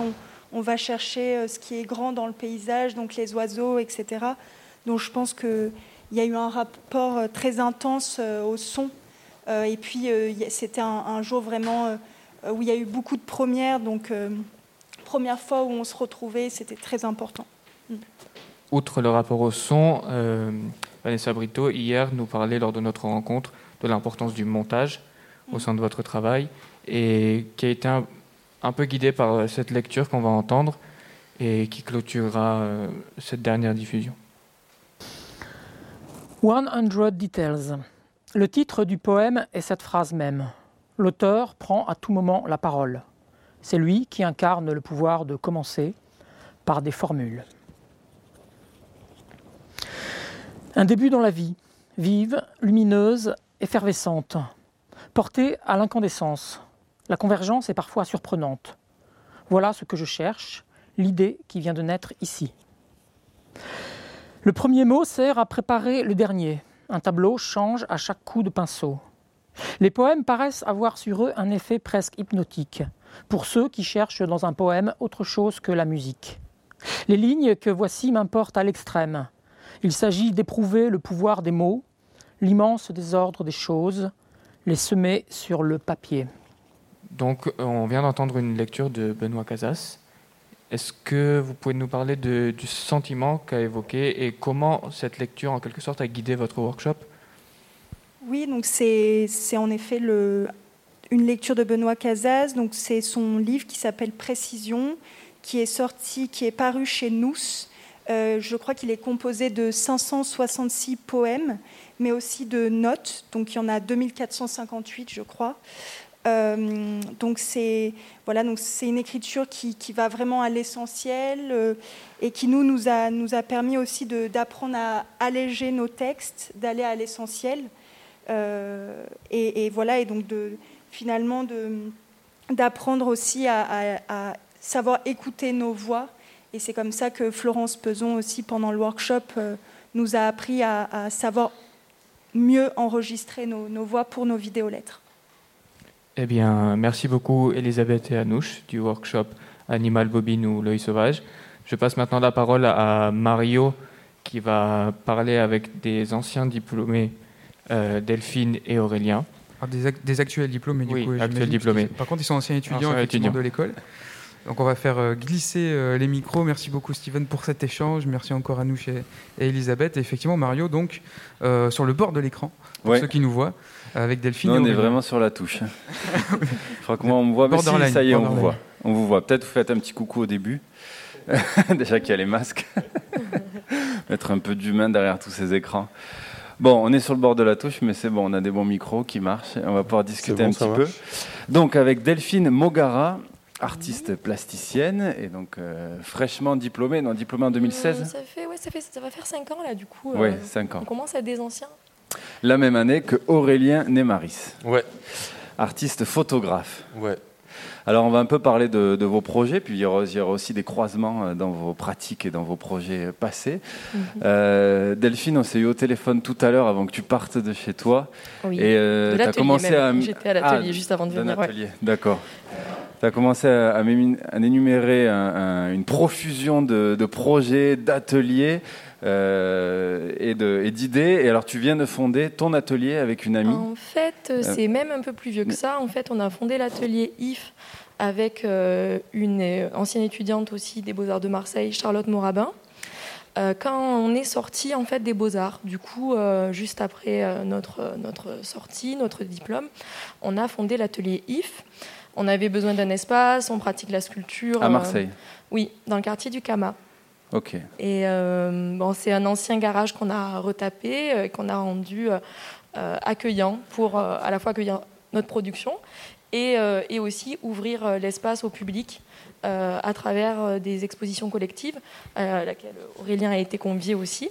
on, va chercher euh, ce qui est grand dans le paysage, donc les oiseaux, etc. Donc je pense qu'il y a eu un rapport très intense au son. Et puis c'était un, un jour vraiment où il y a eu beaucoup de premières, donc première fois où on se retrouvait, c'était très important. Outre le rapport au son, euh, Vanessa Brito, hier, nous parlait lors de notre rencontre de l'importance du montage au sein de votre travail et qui a été un, un peu guidé par euh, cette lecture qu'on va entendre et qui clôturera euh, cette dernière diffusion. 100 details. Le titre du poème est cette phrase même. L'auteur prend à tout moment la parole. C'est lui qui incarne le pouvoir de commencer par des formules. Un début dans la vie, vive, lumineuse, effervescente, portée à l'incandescence. La convergence est parfois surprenante. Voilà ce que je cherche, l'idée qui vient de naître ici. Le premier mot sert à préparer le dernier. Un tableau change à chaque coup de pinceau. Les poèmes paraissent avoir sur eux un effet presque hypnotique, pour ceux qui cherchent dans un poème autre chose que la musique. Les lignes que voici m'importent à l'extrême. Il s'agit d'éprouver le pouvoir des mots, l'immense désordre des choses, les semer sur le papier. Donc, euh, on vient d'entendre une lecture de Benoît Casas. Est-ce que vous pouvez nous parler de- du sentiment qu'a évoqué et comment cette lecture, en quelque sorte, a guidé votre workshop? Oui, donc c'est c'est en effet le, une lecture de Benoît Casas. Donc c'est son livre qui s'appelle Précision, qui est sorti, qui est paru chez Nous. Euh, je crois qu'il est composé de 566 poèmes, mais aussi de notes. Donc il y en a 2458, je crois. Euh, donc c'est voilà, donc c'est une écriture qui, va vraiment à l'essentiel euh, et qui nous nous a nous a permis aussi d'apprendre à alléger nos textes, d'aller à l'essentiel. Et voilà, et donc de, finalement d'apprendre aussi à, savoir écouter nos voix. Et c'est comme ça que Florence Peson aussi, pendant le workshop, euh, nous a appris à, savoir mieux enregistrer nos, nos voix pour nos vidéolettres. Eh bien, merci beaucoup Elisabeth et Anouche du workshop Animal Bobine ou l'œil sauvage. Je passe maintenant la parole à Mario qui va parler avec des anciens diplômés euh, Delphine et Aurélien. Ah, des, ac- des actuels diplômés, du Oui, coup. actuels j'imagine, diplômés. parce que- Par contre, ils sont anciens étudiants, Anciens effectivement, étudiants. de l'école. Donc, on va faire euh, glisser euh, les micros. Merci beaucoup, Steven, pour cet échange. Merci encore à nous et, et Elisabeth. Et effectivement, Mario, donc, euh, sur le bord de l'écran, pour Ouais. ceux qui nous voient, avec Delphine. On est vraiment sur la touche. Je crois que moi, on me voit. Mais si, ça y est, on vous voit. On vous voit. Peut-être vous faites un petit coucou au début. Déjà qu'il y a les masques. Mettre un peu d'humain derrière tous ces écrans. Bon, on est sur le bord de la touche, mais c'est bon, on a des bons micros qui marchent. et On va pouvoir discuter bon, un petit peu. Donc, avec Delphine Mogara, artiste plasticienne et donc euh, fraîchement diplômée, non, diplômée en 2016. Euh, ça, fait, ouais, ça, fait, ça va faire 5 ans là, du coup. Ouais, cinq ans. On commence à être des anciens. La même année que Aurélien Nemaris. Ouais. Artiste photographe. Ouais. Alors on va un peu parler de, de vos projets, puis il y, aura, il y aura aussi des croisements euh, dans vos pratiques et dans vos projets passés. Mhm. Euh, Delphine, on s'est eu au téléphone tout à l'heure avant que tu partes de chez toi. Oui, Et de tu as l'atelier commencé même. à... J'étais à l'atelier juste avant de venir, ouais. D'accord. Tu as commencé à, énumérer un- un- une profusion de, de projets, d'ateliers euh, et d'idées. Et alors tu viens de fonder ton atelier avec une amie. En fait, euh, c'est même un peu plus vieux que ça. En fait, on a fondé l'atelier IF avec euh, une euh, ancienne étudiante aussi des Beaux-Arts de Marseille, Charlotte Morabin. Euh, quand on est sorti en fait des Beaux-Arts, du coup, euh, juste après euh, notre, notre sortie, notre diplôme, on a fondé l'atelier IF. On avait besoin d'un espace, on pratique la sculpture. À euh, Marseille Oui, dans le quartier du Kama. Ok. Et euh, bon, c'est un ancien garage qu'on a retapé, euh, qu'on a rendu euh, accueillant pour à la fois accueillir notre production et, et aussi ouvrir l'espace au public euh, à travers des expositions collectives, à laquelle Aurélien a été convié aussi,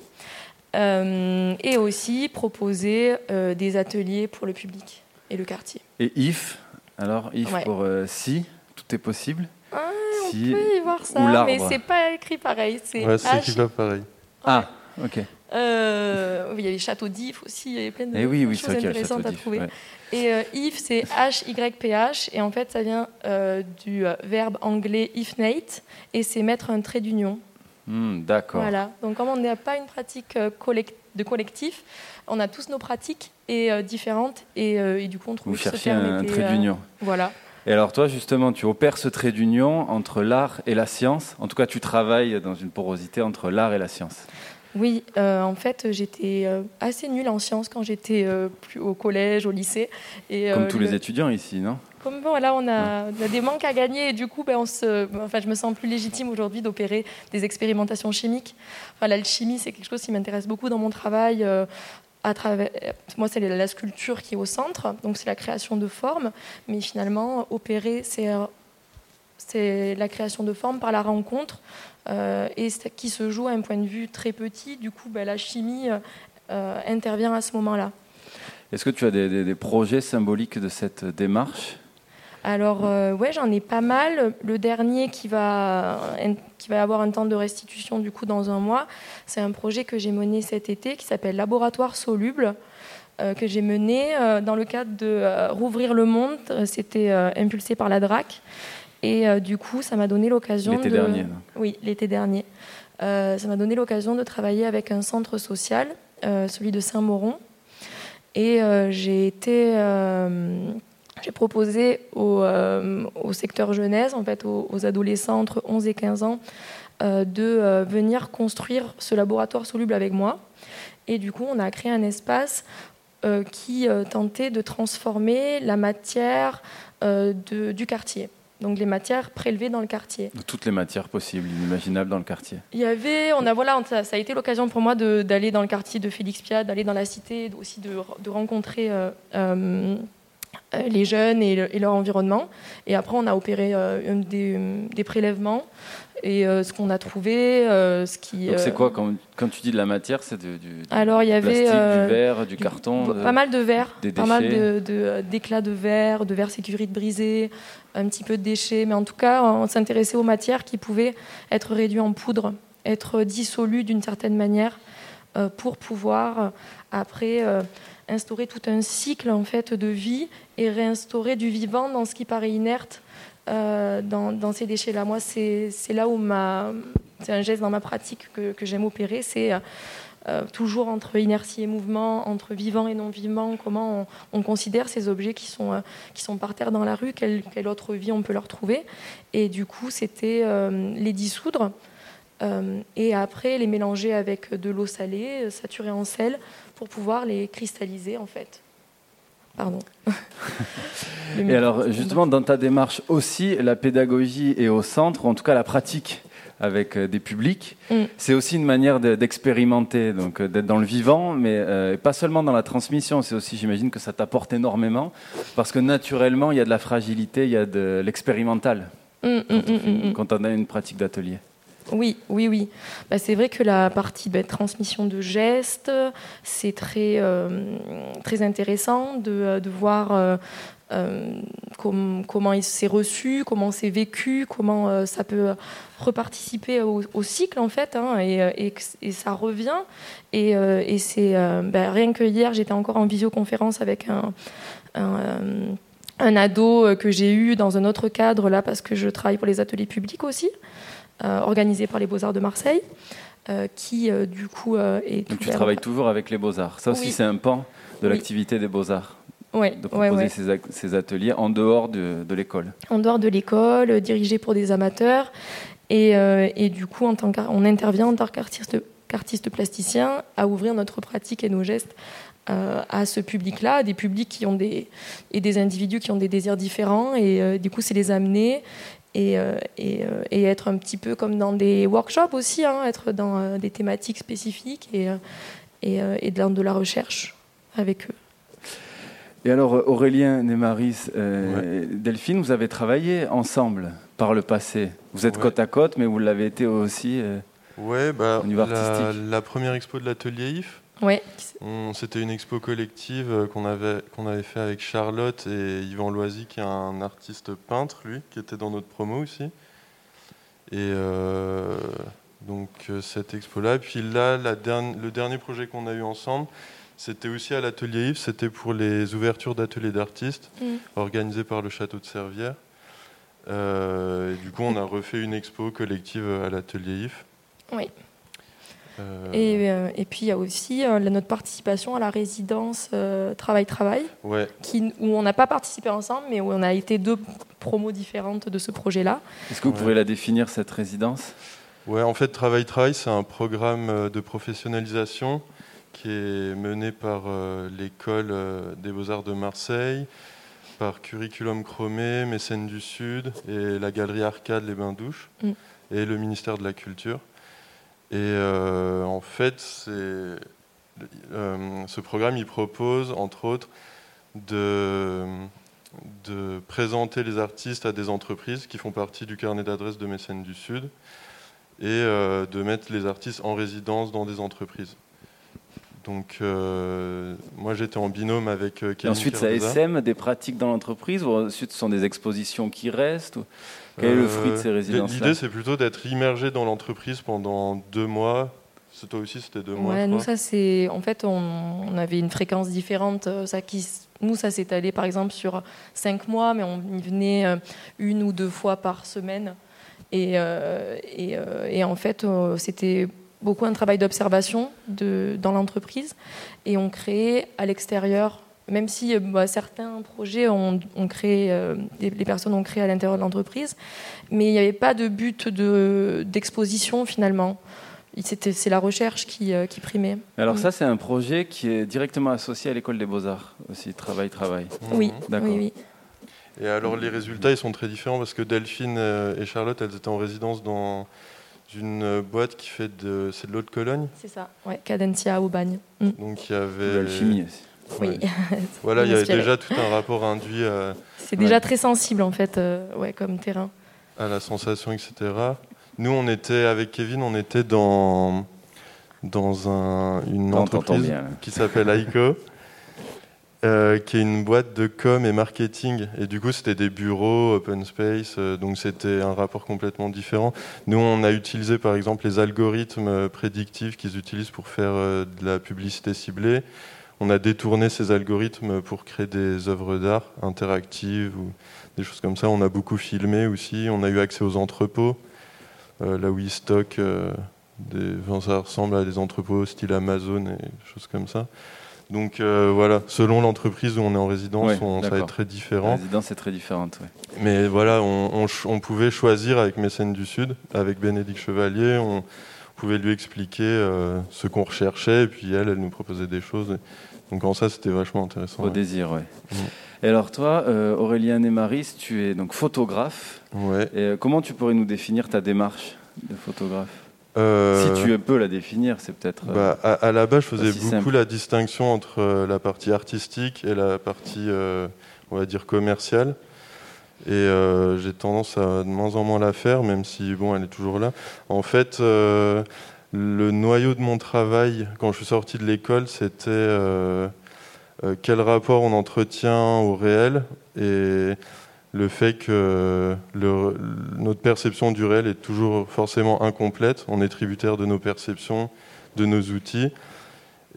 Euh, et aussi proposer des ateliers pour le public et le quartier. Et if, alors if Ouais. pour si, tout est possible? Ah, Si- on peut y voir ça, mais c'est pas écrit pareil. C'est Ouais, écrit pas pareil. Ah, ok. Euh, il y avait Château d'If aussi, il y avait plein de, Eh oui, choses a intéressantes à trouver. ouais. Et euh, if, c'est H-Y-P-H, et en fait, ça vient euh, du euh, verbe anglais ifnate, et c'est mettre un trait d'union. Hmm, D'accord. Voilà. Donc, comme on n'a pas une pratique euh, de collectif, on a tous nos pratiques et euh, différentes, et, euh, et du coup, on trouve Vous ce cherchez un, terme un était, trait euh, d'union. Voilà. Et alors toi, justement, tu opères ce trait d'union entre l'art et la science. En tout cas, tu travailles dans une porosité entre l'art et la science. Oui, euh, en fait, j'étais euh, assez nulle en sciences quand j'étais euh, plus au collège, au lycée. Et, Comme euh, tous le- les étudiants ici, non? Comme bon, là, on a, on a des manques à gagner et du coup, ben, on se, enfin, je me sens plus légitime aujourd'hui d'opérer des expérimentations chimiques. Enfin, l'alchimie, c'est quelque chose qui m'intéresse beaucoup dans mon travail. euh, moi, c'est la sculpture qui est au centre, donc c'est la création de formes, mais finalement, opérer, c'est la création de formes par la rencontre, euh, et qui se joue à un point de vue très petit. Du coup, ben, la chimie euh, intervient à ce moment-là. Est-ce que tu as des projets symboliques de cette démarche? Alors, euh, ouais, j'en ai pas mal. Le dernier qui va, qui va avoir un temps de restitution du coup dans un mois, c'est un projet que j'ai mené cet été qui s'appelle Laboratoire soluble, euh, que j'ai mené euh, dans le cadre de euh, Rouvrir le monde. Euh, C'était euh, impulsé par la DRAC. Et euh, du coup, ça m'a donné l'occasion L'été de... dernier. Oui, l'été dernier. Euh, ça m'a donné l'occasion de travailler avec un centre social, euh, celui de Saint-Mauron. Et euh, j'ai été... j'ai proposé au, euh, au secteur jeunesse, en fait, aux, aux adolescents entre 11 et 15 ans, euh, de euh, venir construire ce laboratoire soluble avec moi. Et du coup, on a créé un espace qui tentait de transformer la matière de- du quartier. Donc les matières prélevées dans le quartier. De toutes les matières possibles, inimaginables dans le quartier. Il y avait, on a voilà, ça, ça a été l'occasion pour moi d'aller dans le quartier de Félix Piat, d'aller dans la cité, aussi de, de rencontrer les jeunes et, le- et leur environnement. Et après, on a opéré euh, des, des prélèvements et euh, ce qu'on a trouvé, euh, ce qui. Donc c'est euh, quoi quand, quand tu dis de la matière C'est du, du Alors il y avait euh, du verre, du carton, de- pas mal de verre, des pas mal déchets. de- de- d'éclats de, verre, de verre sécurité brisés, un petit peu de déchets, mais en tout cas on s'intéressait aux matières qui pouvaient être réduites en poudre, être dissolues d'une certaine manière euh, pour pouvoir euh, après euh, instaurer tout un cycle en fait de vie et réinstaurer du vivant dans ce qui paraît inerte euh, dans, ces déchets-là. Moi, c'est là où ma, c'est un geste dans ma pratique que, que j'aime opérer, c'est euh, euh, toujours entre inertie et mouvement, entre vivant et non vivant, comment on, on considère ces objets qui sont, qui sont par terre dans la rue, quelle, quelle autre vie on peut leur trouver. Et du coup, c'était les dissoudre et après les mélanger avec de l'eau salée, saturée en sel, pour pouvoir les cristalliser en fait. Pardon. Et alors, justement, dans ta démarche aussi, la pédagogie est au centre, ou en tout cas la pratique avec euh, des publics. Mm. C'est aussi une manière de- d'expérimenter, donc euh, d'être dans le vivant, mais euh, pas seulement dans la transmission. C'est aussi, j'imagine, que ça t'apporte énormément, parce que naturellement, il y a de la fragilité, il y a de l'expérimental mm, mm. quand on a une pratique d'atelier. Oui, oui, oui. Bah, c'est vrai que la partie bah, transmission de gestes, c'est très, euh, intéressant de, euh, voir euh, com- comment il s'est reçu, comment c'est vécu, comment ça peut reparticiper au, au cycle en fait, hein, et, et, ça revient. Et, bah, rien que hier, j'étais encore en visioconférence avec un, un ado euh, que j'ai eu dans un autre cadre là parce que je travaille pour les ateliers publics aussi euh, organisé par les Beaux-Arts de Marseille, euh, qui euh, du coup est Donc tu ouvert- travailles toujours avec les beaux-arts. Ça aussi, Oui. c'est un pan de Oui. l'activité des beaux-arts. Ouais, de proposer. Ces, ateliers en dehors de, de l'école. en dehors de l'école, euh, dirigé pour des amateurs. Et, et du coup, en tant on intervient en tant qu'artiste, qu'artiste plasticien à ouvrir notre pratique et nos gestes à ce public-là, à des publics qui ont des, et des individus qui ont des désirs différents. Et euh, du coup, c'est les amener et, euh, et, euh, et être un petit peu comme dans des workshops aussi, hein, être dans euh, des thématiques spécifiques et, euh, et, euh, et dans de la recherche avec eux. Et alors, euh, Aurélien, Némaris, euh, Delphine, vous avez travaillé ensemble par le passé. Vous êtes Ouais. côte à côte, mais vous l'avez été aussi euh, Ouais, bah, au niveau la, artistique. la première expo de l'atelier IF, On- c'était une expo collective euh, qu'on avait, qu'on avait fait avec Charlotte et Yvan Loisy, qui est un artiste peintre, lui, qui était dans notre promo aussi. Et euh, donc euh, cette expo-là. Puis là, la le dernier projet qu'on a eu ensemble, c'était aussi à l'atelier Yves, c'était pour les ouvertures d'ateliers d'artistes Mm. organisées par le château de Servières. Euh, et du coup, on a refait une expo collective à l'atelier Yves. Oui. Euh, Et, euh, et puis il y a aussi euh, notre participation à la résidence euh, Travail-Travail, Ouais. où on n'a pas participé ensemble, mais où on a été deux promos différentes de ce projet-là. Est-ce que vous Ouais. pourriez la définir, cette résidence? Ouais, en fait, Travail Travail, c'est un programme de professionnalisation qui est mené par euh, l'école euh, des beaux-arts de Marseille, par Curriculum Chromé, Mécène du Sud et la galerie Arcade Les Bains Douches Mm. et le ministère de la Culture. Et euh, en fait, euh, ce programme, propose, entre autres, de, de présenter les artistes à des entreprises qui font partie du carnet d'adresses de Mécènes du Sud et euh, de mettre les artistes en résidence dans des entreprises. Donc, euh, moi, j'étais en binôme avec euh, Et Kevin ensuite, ça. SM des pratiques dans l'entreprise ou ensuite ce sont des expositions qui restent ou- Quel est le fruit de ces Euh, résidences L'idée, c'est plutôt d'être immergé dans l'entreprise pendant deux mois. C'est toi aussi, c'était deux mois. Ouais, je nous, ça, c'est. En fait, on, on avait une fréquence différente. euh, Ça, qui, nous, ça s'est allé, par exemple, sur cinq mois, mais on y venait euh, une ou deux fois par semaine. Et, euh, et, euh, et en fait, euh, c'était beaucoup un travail d'observation dans l'entreprise. Et on créait à l'extérieur, même si euh, bah, certains projets ont, ont créé, euh, les, les personnes ont créé à l'intérieur de l'entreprise, mais il n'y avait pas de but de- d'exposition finalement. C'est la recherche qui, euh, qui primait. Alors Mm. ça, c'est un projet qui est directement associé à l'école des beaux-arts aussi, travail, travail. Oui, D'accord. oui, oui. Et alors les résultats, ils sont très différents parce que Delphine euh, et Charlotte, elles étaient en résidence dans une euh, boîte qui fait de, c'est de l'eau de Cologne. C'est ça, ouais, Cadencia au bagne. Mm. Donc il y avait De l'alchimie aussi. Oui. Ouais. voilà, il y avait déjà tout un rapport induit à, C'est déjà très sensible en fait, euh, ouais, comme terrain. à la sensation, etc. Nous, on était avec Kevin, on était dans dans un, une On entreprise bien, qui s'appelle Aiko. euh, qui est une boîte de com et marketing. Et du coup, c'était des bureaux, open space, euh, donc c'était un rapport complètement différent. Nous, on a utilisé par exemple les algorithmes euh, prédictifs qu'ils utilisent pour faire de la publicité ciblée. On a détourné ces algorithmes pour créer des œuvres d'art interactives ou des choses comme ça. On a beaucoup filmé aussi. On a eu accès aux entrepôts, là où ils stockent. ça ressemble à des entrepôts style Amazon et des choses comme ça. Donc euh, voilà, selon l'entreprise où on est en résidence, Ouais, on, ça va être très La différent. résidence est très différente. ouais. Mais voilà, on, on ch- on pouvait choisir avec Mécène du Sud, avec Bénédicte Chevalier, on pouvait lui expliquer euh, ce qu'on recherchait, et puis elle, elle nous proposait des choses. Donc en ça, c'était vachement intéressant. Au ouais. désir, ouais. Et alors toi, euh, Aurélien Nemaris, tu es donc photographe. Ouais. Et euh, comment tu pourrais nous définir ta démarche de photographe? Euh, Si tu peux la définir, c'est peut-être. euh, Bah, à, à la base, je faisais beaucoup simple. la distinction entre euh, la partie artistique et la partie, euh, on va dire, commerciale. Et euh, j'ai tendance à de moins en moins la faire, même si, bon, elle est toujours là. En fait, euh, le noyau de mon travail, quand je suis sorti de l'école, c'était euh, euh, quel rapport on entretient au réel et le fait que notre perception du réel est toujours forcément incomplète. On est tributaire de nos perceptions, de nos outils.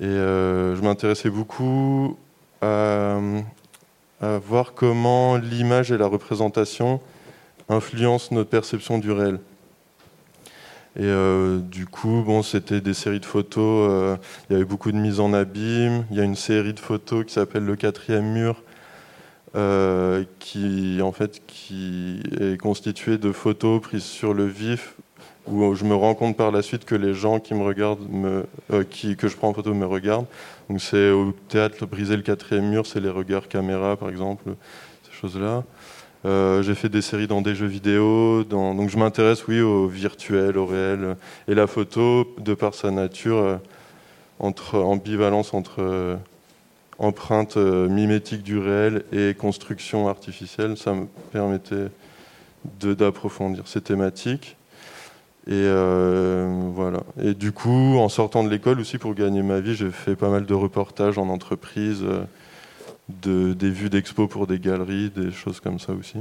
Et euh, je m'intéressais beaucoup à, voir comment l'image et la représentation influencent notre perception du réel. Et euh, du coup, bon, c'était des séries de photos. euh, il y avait beaucoup de mise en abîme. Il y a une série de photos qui s'appelle Le quatrième mur, euh, qui en fait qui est constituée de photos prises sur le vif, où je me rends compte par la suite que les gens qui me regardent, me, euh, qui, que je prends en photo, me regardent. Donc c'est au théâtre briser le quatrième mur, c'est les regards caméra, par exemple, ces choses-là. Euh, j'ai fait des séries dans des jeux vidéo, donc je m'intéresse, oui, au virtuel, au réel. Et la photo, de par sa nature, entre ambivalence entre empreinte euh, mimétique du réel et construction artificielle, ça me permettait d'approfondir ces thématiques. Et euh, voilà. Et du coup, en sortant de l'école aussi pour gagner ma vie, j'ai fait pas mal de reportages en entreprise, euh, de, des vues d'expo pour des galeries, des choses comme ça aussi.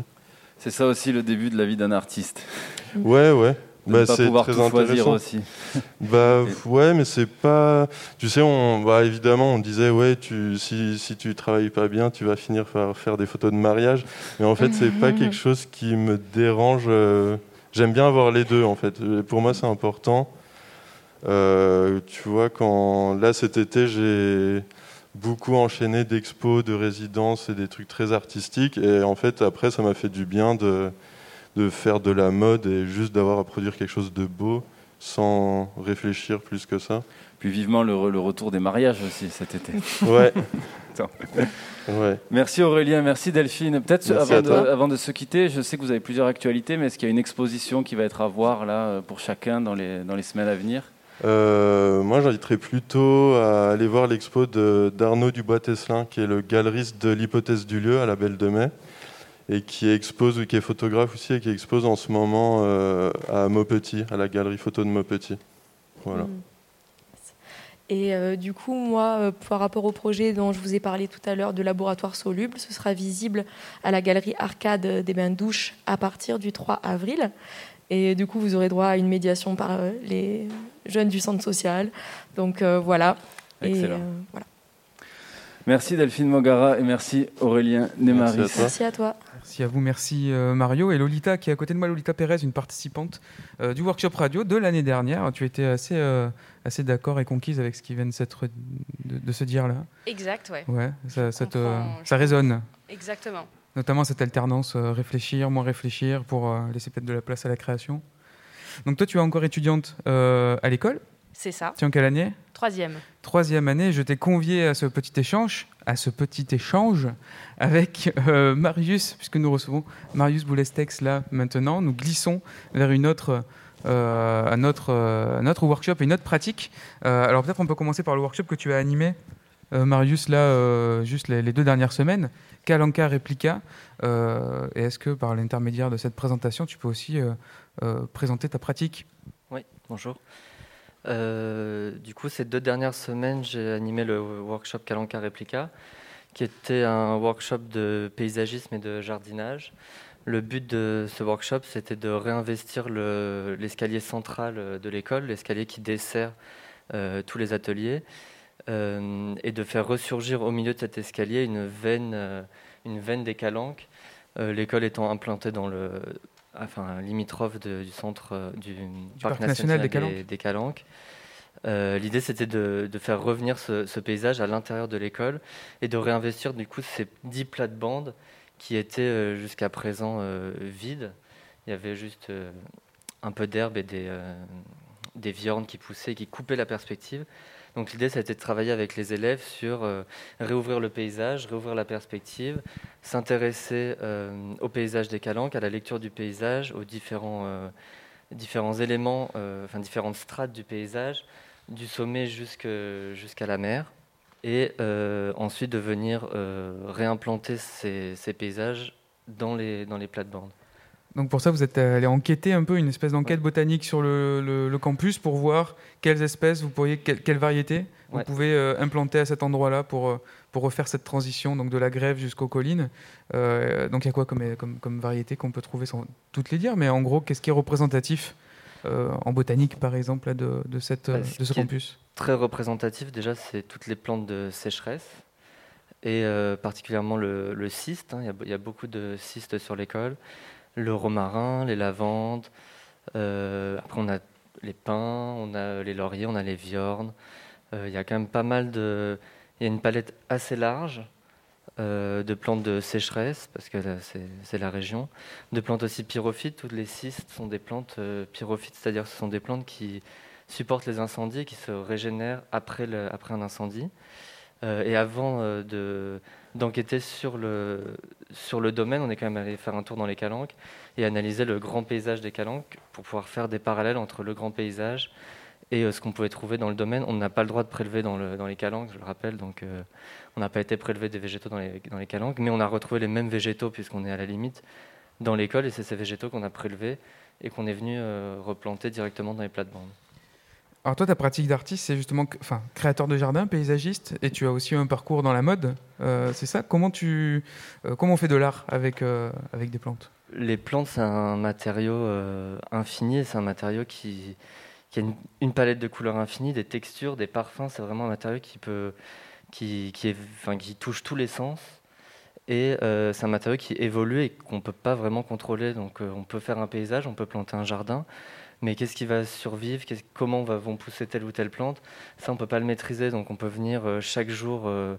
C'est ça aussi le début de la vie d'un artiste. Ouais, ouais. De ne pas c'est pouvoir très tout choisir intéressant. aussi. Bah ouais, mais c'est pas. Tu sais, on, bah, évidemment, on disait ouais, tu, si, si tu travailles pas bien, tu vas finir par faire des photos de mariage. Mais en fait, c'est pas quelque chose qui me dérange. euh, J'aime bien avoir les deux en fait. Pour moi, c'est important. Euh, tu vois, quand là cet été, j'ai beaucoup enchaîné d'expos, de résidences et des trucs très artistiques. Et en fait, après, ça m'a fait du bien de, de faire de la mode et juste d'avoir à produire quelque chose de beau sans réfléchir plus que ça. Puis vivement le, re- le retour des mariages aussi cet été. Ouais. Merci Aurélien, merci Delphine. Peut-être avant de, toi. avant de se quitter, je sais que vous avez plusieurs actualités, mais est-ce qu'il y a une exposition qui va être à voir là pour chacun dans les, dans les semaines à venir? Euh, moi, j'inviterais plutôt à aller voir l'expo d'Arnaud Dubois-Tesselin, qui est le galeriste de l'hypothèse du lieu à la Belle de Mai, et qui expose, qui est photographe aussi, et qui expose en ce moment euh, à Maupetit, à la galerie photo de Maupetit. Voilà. Mm. Et euh, du coup, moi, euh, par rapport au projet dont je vous ai parlé tout à l'heure de laboratoire soluble, ce sera visible à la galerie Arcade des Bains de Douche à partir du 3 avril. Et du coup, vous aurez droit à une médiation par euh, les jeunes du centre social. Donc euh, voilà. Et, Excellent. euh, voilà. Merci Delphine Mogara et merci Aurélien Nemaris. Merci à toi. Merci à vous, merci euh, Mario. Et Lolita, qui est à côté de moi, Lolita Pérez, une participante euh, du workshop radio de l'année dernière. Tu étais assez, euh, assez d'accord et conquise avec ce qui vient de, s'être- de, de se dire là. Exact, ouais. Ouais, ça, ça, te- résonne. Exactement. Notamment cette alternance réfléchir, moins réfléchir pour laisser peut-être de la place à la création. Donc toi, tu es encore étudiante à l'école. C'est ça. Tu es en quelle année? Troisième. Troisième année, je t'ai convié à ce petit échange, à ce petit échange avec euh, Marius, puisque nous recevons Marius Boulestex là maintenant. Nous glissons vers une autre, euh, un, autre, euh, workshop et une autre pratique. Euh, alors peut-être on peut commencer par le workshop que tu as animé, Marius, là, juste les, les deux dernières semaines. Kalanka Replica. Et est-ce que par l'intermédiaire de cette présentation, tu peux aussi présenter ta pratique? Oui, bonjour. Euh, du coup, ces deux dernières semaines, j'ai animé le workshop Kalanka Replica, qui était un workshop de paysagisme et de jardinage. Le but de ce workshop, c'était de réinvestir le- l'escalier central euh, de l'école, l'escalier qui dessert euh, tous les ateliers, et de faire ressurgir au milieu de cet escalier une veine, une veine des calanques, l'école étant implantée dans le, enfin limitrophe de- du centre euh, du, Parc national des Calanques. des Calanques. Euh, L'idée, c'était de, de faire revenir ce, ce paysage à l'intérieur de l'école et de réinvestir du coup ces dix plates-bandes qui étaient euh, jusqu'à présent euh, vides. Il y avait juste euh, un peu d'herbe et des, des viornes qui poussaient, qui coupaient la perspective. Donc l'idée, ça a été de travailler avec les élèves sur euh, réouvrir le paysage, réouvrir la perspective, s'intéresser euh, au paysage des calanques, à la lecture du paysage, aux différents, euh, éléments, enfin différentes strates du paysage, du sommet jusqu'à la mer, et ensuite de venir réimplanter ces, ces paysages dans les, dans les plates-bandes. Donc pour ça, vous êtes allé enquêter un peu, une espèce d'enquête botanique sur le, le- le campus pour voir quelles espèces vous pourriez, quelle, quelle variété vous pouvez euh, implanter à cet endroit-là pour, euh, pour refaire cette transition donc de la grève jusqu'aux collines. Euh, donc il y a quoi comme, comme, comme variété qu'on peut trouver sans toutes les dire, mais en gros, qu'est-ce qui est représentatif euh, en botanique par exemple là, de, de, cette, Bah, ce de campus? Très représentatif, déjà, c'est toutes les plantes de sécheresse, et particulièrement le, le cyste. hein. Il y y, a beaucoup de cystes sur l'école. Le romarin, les lavandes. euh, après, on a les pins, on a les lauriers, on a les viornes. Euh, il y a quand même pas mal de. Il y a une palette assez large euh, de plantes de sécheresse, parce que c'est la région. De plantes aussi pyrophytes. Toutes les cystes sont des plantes pyrophytes, c'est-à-dire ce sont des plantes qui supportent les incendies qui se régénèrent après, après un incendie. Et avant de- d'enquêter sur le, sur le domaine, on est quand même allé faire un tour dans les calanques et analyser le grand paysage des calanques pour pouvoir faire des parallèles entre le grand paysage et euh, ce qu'on pouvait trouver dans le domaine. On n'a pas le droit de prélever dans, le- dans les calanques, je le rappelle, donc euh, on n'a pas été prélever des végétaux dans les, dans les calanques, mais on a retrouvé les mêmes végétaux puisqu'on est à la limite dans l'école et c'est ces végétaux qu'on a prélevés et qu'on est venu euh, replanter directement dans les plates-bandes. Alors toi, ta pratique d'artiste, c'est justement enfin, créateur de jardin, paysagiste, et tu as aussi un parcours dans la mode. Euh, c'est ça? Comment tu euh, comment on fait de l'art avec, euh, avec des plantes? Les plantes, c'est un matériau infini, c'est un matériau qui, qui a une, palette de couleurs infinie, des textures, des parfums. C'est vraiment un matériau qui, peut, qui, qui, est, enfin, qui touche tous les sens. Et c'est un matériau qui évolue et qu'on ne peut pas vraiment contrôler. Donc on peut faire un paysage, on peut planter un jardin, mais qu'est-ce qui va survivre? Comment vont pousser telle ou telle plante? Ça, on ne peut pas le maîtriser. Donc on peut venir euh, chaque jour, euh,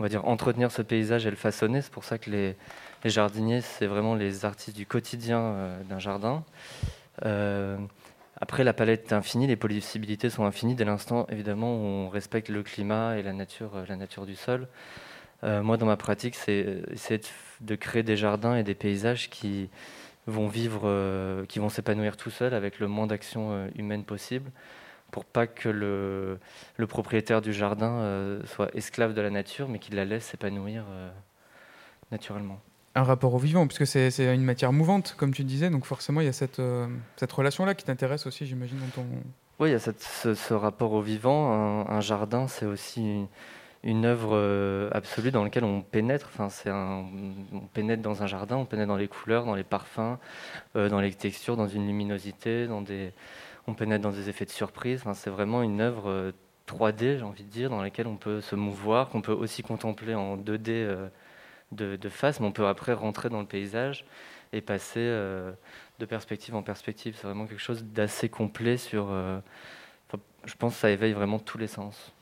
on va dire, entretenir ce paysage et le façonner. C'est pour ça que les, jardiniers, c'est vraiment les artistes du quotidien euh, d'un jardin. Après, la palette est infinie, les possibilités sont infinies dès l'instant, évidemment, où on respecte le climat et la nature, la nature du sol. Moi, dans ma pratique, c'est de créer des jardins et des paysages qui vont vivre, euh, qui vont s'épanouir tout seuls avec le moins d'action euh, humaine possible pour pas que le, le propriétaire du jardin euh, soit esclave de la nature, mais qu'il la laisse s'épanouir naturellement. Un rapport au vivant, puisque c'est une matière mouvante, comme tu disais, donc forcément il y a cette, cette relation-là qui t'intéresse aussi, j'imagine, dans ton... Oui, il y a cette- ce, ce rapport au vivant. Un, un jardin, c'est aussi une, une œuvre euh, absolue dans laquelle on pénètre. Enfin, c'est on pénètre dans un jardin, on pénètre dans les couleurs, dans les parfums, euh, dans les textures, dans une luminosité, dans des, on pénètre dans des effets de surprise. Enfin, c'est vraiment une œuvre euh, 3D, j'ai envie de dire, dans laquelle on peut se mouvoir, qu'on peut aussi contempler en 2D euh, de, face, mais on peut après rentrer dans le paysage et passer euh, de perspective en perspective. C'est vraiment quelque chose d'assez complet sur. euh, je pense que ça éveille vraiment tous les sens.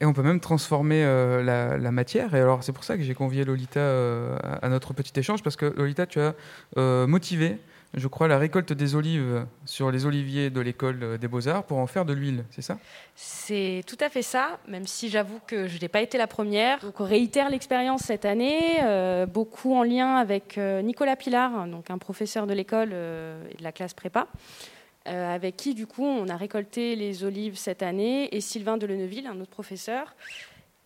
Et on peut même transformer euh, la, matière. Et alors, c'est pour ça que j'ai convié Lolita euh, à, notre petit échange, parce que Lolita, tu as euh, motivé, je crois, la récolte des olives sur les oliviers de l'école des Beaux-Arts pour en faire de l'huile, c'est ça? C'est tout à fait ça, même si j'avoue que je n'ai pas été la première. Donc on réitère l'expérience cette année, beaucoup en lien avec Nicolas Pilar, donc un professeur de l'école et de la classe prépa, euh, avec qui du coup on a récolté les olives cette année, et Sylvain Deleneville, un autre professeur.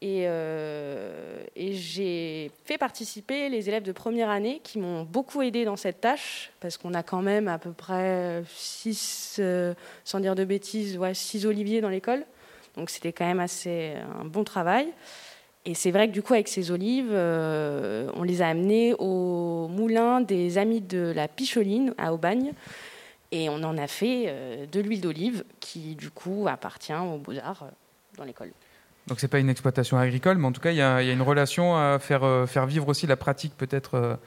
Et, euh, et j'ai fait participer les élèves de première année qui m'ont beaucoup aidé dans cette tâche, parce qu'on a quand même à peu près 6, sans dire de bêtises, ouais, six oliviers dans l'école. Donc c'était quand même assez un bon travail. Et c'est vrai que du coup, avec ces olives, euh, on les a amenées au moulin des amis de la Picholine à Aubagne. Et on en a fait euh, de l'huile d'olive qui, du coup, appartient aux beaux-arts euh, dans l'école. Donc, c'est pas une exploitation agricole, mais en tout cas, il y, a une relation à faire, euh, faire vivre aussi la pratique, peut-être.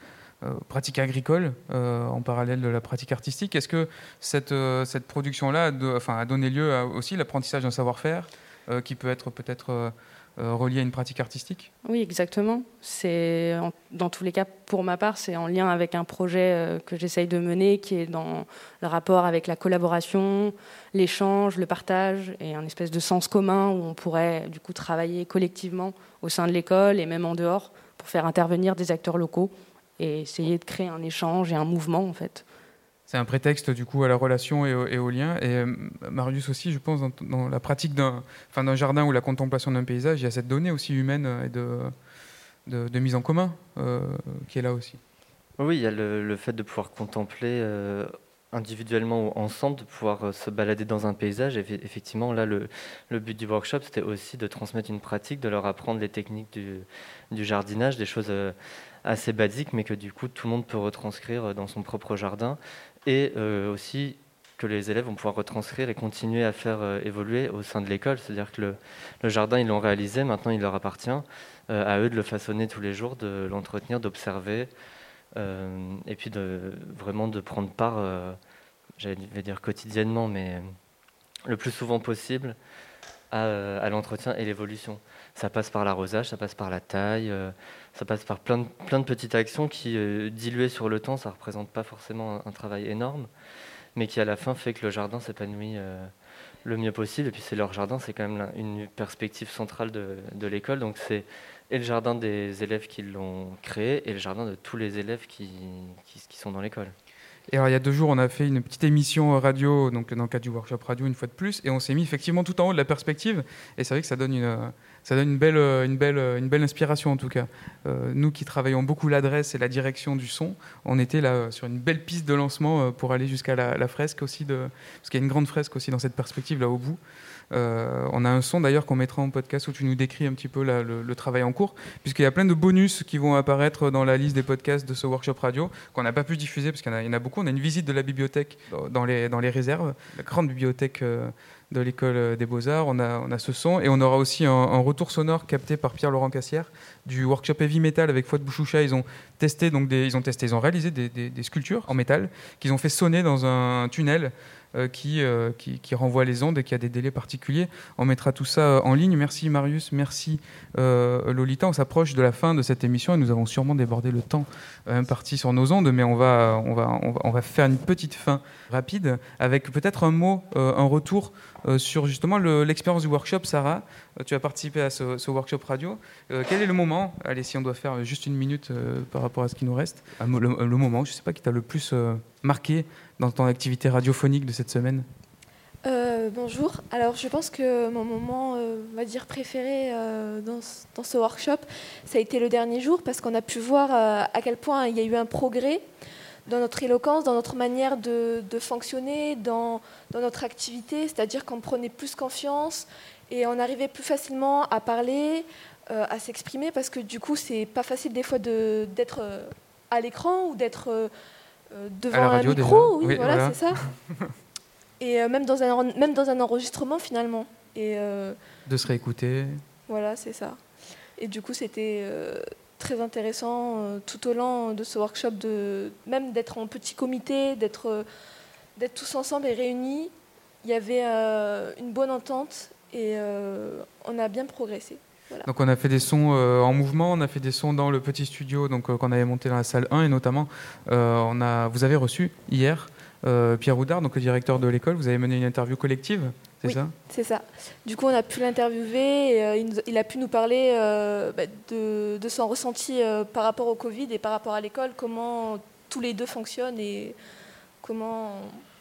pratique agricole en parallèle de la pratique artistique. Est-ce que cette, cette production-là a, donné lieu à aussi l'apprentissage d'un savoir-faire qui peut être peut-être euh, relié à une pratique artistique Oui, exactement. C'est dans tous les cas, pour ma part, c'est en lien avec un projet euh, que j'essaye de mener, qui est dans le rapport avec la collaboration, l'échange, le partage et un espèce de sens commun où on pourrait du coup travailler collectivement au sein de l'école et même en dehors pour faire intervenir des acteurs locaux et essayer de créer un échange et un mouvement en fait. C'est un prétexte du coup à la relation et au, et lien. Et Marius aussi, je pense, dans, la pratique d'un enfin, jardin ou la contemplation d'un paysage, il y a cette donnée aussi humaine euh, et de, de, mise en commun euh, qui est là aussi. Oui, il y a le, fait de pouvoir contempler euh, individuellement ou ensemble, de pouvoir se balader dans un paysage. Et effe- effectivement, là, le, but du workshop, c'était aussi de transmettre une pratique, de leur apprendre les techniques du, jardinage, des choses assez basiques, mais que du coup, tout le monde peut retranscrire dans son propre jardin. Et euh, aussi que les élèves vont pouvoir retranscrire et continuer à faire euh, évoluer au sein de l'école. C'est-à-dire que le, jardin, ils l'ont réalisé, maintenant il leur appartient euh, à eux de le façonner tous les jours, de l'entretenir, d'observer, et puis de vraiment de prendre part, j'allais dire quotidiennement, mais le plus souvent possible à l'entretien et l'évolution. Ça passe par l'arrosage, ça passe par la taille, euh, ça passe par plein de, petites actions qui, euh, diluées sur le temps, ça ne représente pas forcément un, travail énorme, mais qui à la fin fait que le jardin s'épanouit euh, le mieux possible. Et puis c'est leur jardin, c'est quand même une perspective centrale de, l'école, donc c'est et le jardin des élèves qui l'ont créé et le jardin de tous les élèves qui sont dans l'école. Et alors, il y a deux jours, on a fait une petite émission radio, donc dans le cadre du workshop radio, une fois de plus, et on s'est mis effectivement tout en haut de la perspective. Et c'est vrai que ça donne une, euh, belle, euh, euh, inspiration en tout cas. Euh, nous qui travaillons beaucoup l'adresse et la direction du son, on était là euh, sur une belle piste de lancement euh, pour aller jusqu'à la, la fresque aussi, de, parce qu'il y a une grande fresque aussi dans cette perspective là au bout. Euh, on a un son d'ailleurs qu'on mettra en podcast où tu nous décris un petit peu le, travail en cours, puisqu'il y a plein de bonus qui vont apparaître dans la liste des podcasts de ce workshop radio qu'on n'a pas pu diffuser parce qu'il y, en a- beaucoup. On a une visite de la bibliothèque dans- les, réserves, la grande bibliothèque euh, de l'école euh, des beaux-arts. On a, ce son et on aura aussi un, retour sonore capté par Pierre-Laurent Cassière du workshop Heavy Metal avec Fouad Bouchoucha. Ils ont testé, donc ils ont testé, ils ont réalisé des, sculptures en métal qu'ils ont fait sonner dans un tunnel qui, euh, qui, renvoie les ondes et qui a des délais particuliers. On mettra tout ça euh, en ligne. Merci Marius, merci euh, Lolita. On s'approche de la fin de cette émission et nous avons sûrement débordé le temps euh, imparti sur nos ondes, mais on va, on va, on va, faire une petite fin rapide avec peut-être un mot, euh, un retour euh, sur justement le- l'expérience du workshop. Sarah, euh, tu as participé à ce, workshop radio. Euh, quel est le moment Allez, si on doit faire juste une minute euh, par rapport à ce qui nous reste, mo- le, moment, je ne sais pas, qui t'a le plus euh, marqué dans ton activité radiophonique de cette semaine Euh, bonjour. Alors, je pense que mon moment, euh, on va dire préféré euh, dans, ce- workshop, ça a été le dernier jour parce qu'on a pu voir à quel point il y a eu un progrès dans notre éloquence, dans notre manière de, fonctionner, dans, dans notre activité. C'est-à-dire qu'on prenait plus confiance et on arrivait plus facilement à parler, à s'exprimer parce que du coup, c'est pas facile des fois d'être à l'écran ou d'être devant la radio, un micro. Oui, Oui, voilà, voilà. c'est ça. Et euh, même, dans un, même dans un enregistrement finalement. Et euh, De se réécouter. voilà, c'est ça. Et du coup, c'était euh, très intéressant euh, tout au long de ce workshop, de, même d'être en petit comité, d'être euh, d'être tous ensemble et réunis. Il y avait euh, une bonne entente et euh, on a bien progressé. Voilà. Donc on a fait des sons euh, en mouvement, on a fait des sons dans le petit studio donc euh, qu'on avait monté dans la salle 1 et notamment euh, on a vous avez reçu hier Pierre Houdard donc le directeur de l'école, vous avez mené une interview collective, c'est Oui, ça? C'est ça. Du coup, on a pu l'interviewer et il, nous- il a pu nous parler bah, de, de son ressenti par rapport au Covid et par rapport à l'école, comment tous les deux fonctionnent et comment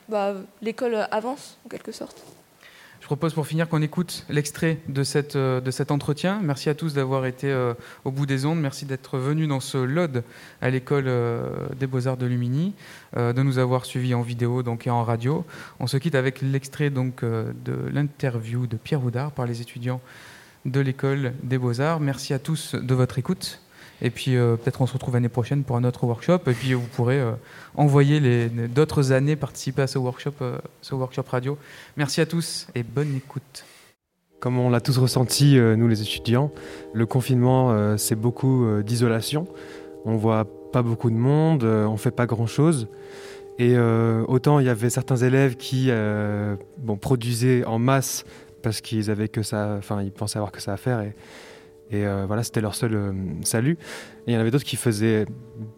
bah, l'école avance en quelque sorte. Je propose pour finir qu'on écoute l'extrait de, euh, cet entretien. Merci à tous d'avoir été euh, au bout des ondes. Merci d'être venus dans ce LOD à l'école euh, des Beaux-Arts de Lumini, de nous avoir suivis en vidéo donc, et en radio. On se quitte avec l'extrait donc, de l'interview de Pierre Houdard par les étudiants de l'école des Beaux-Arts. Merci à tous de votre écoute. Et puis euh, peut-être on se retrouve l'année prochaine pour un autre workshop. Et puis vous pourrez euh, envoyer les- d'autres années participer à ce workshop, euh, ce workshop radio. Merci à tous et bonne écoute. Comme on l'a tous ressenti, nous les étudiants, le confinement, c'est beaucoup d'isolation. On voit pas beaucoup de monde, on fait pas grand-chose. Et autant il y avait certains élèves qui produisaient en masse parce qu'ils avaient que ça, enfin ils pensaient avoir que ça à faire et euh, voilà c'était leur seul euh, salut. Il y en avait d'autres qui faisaient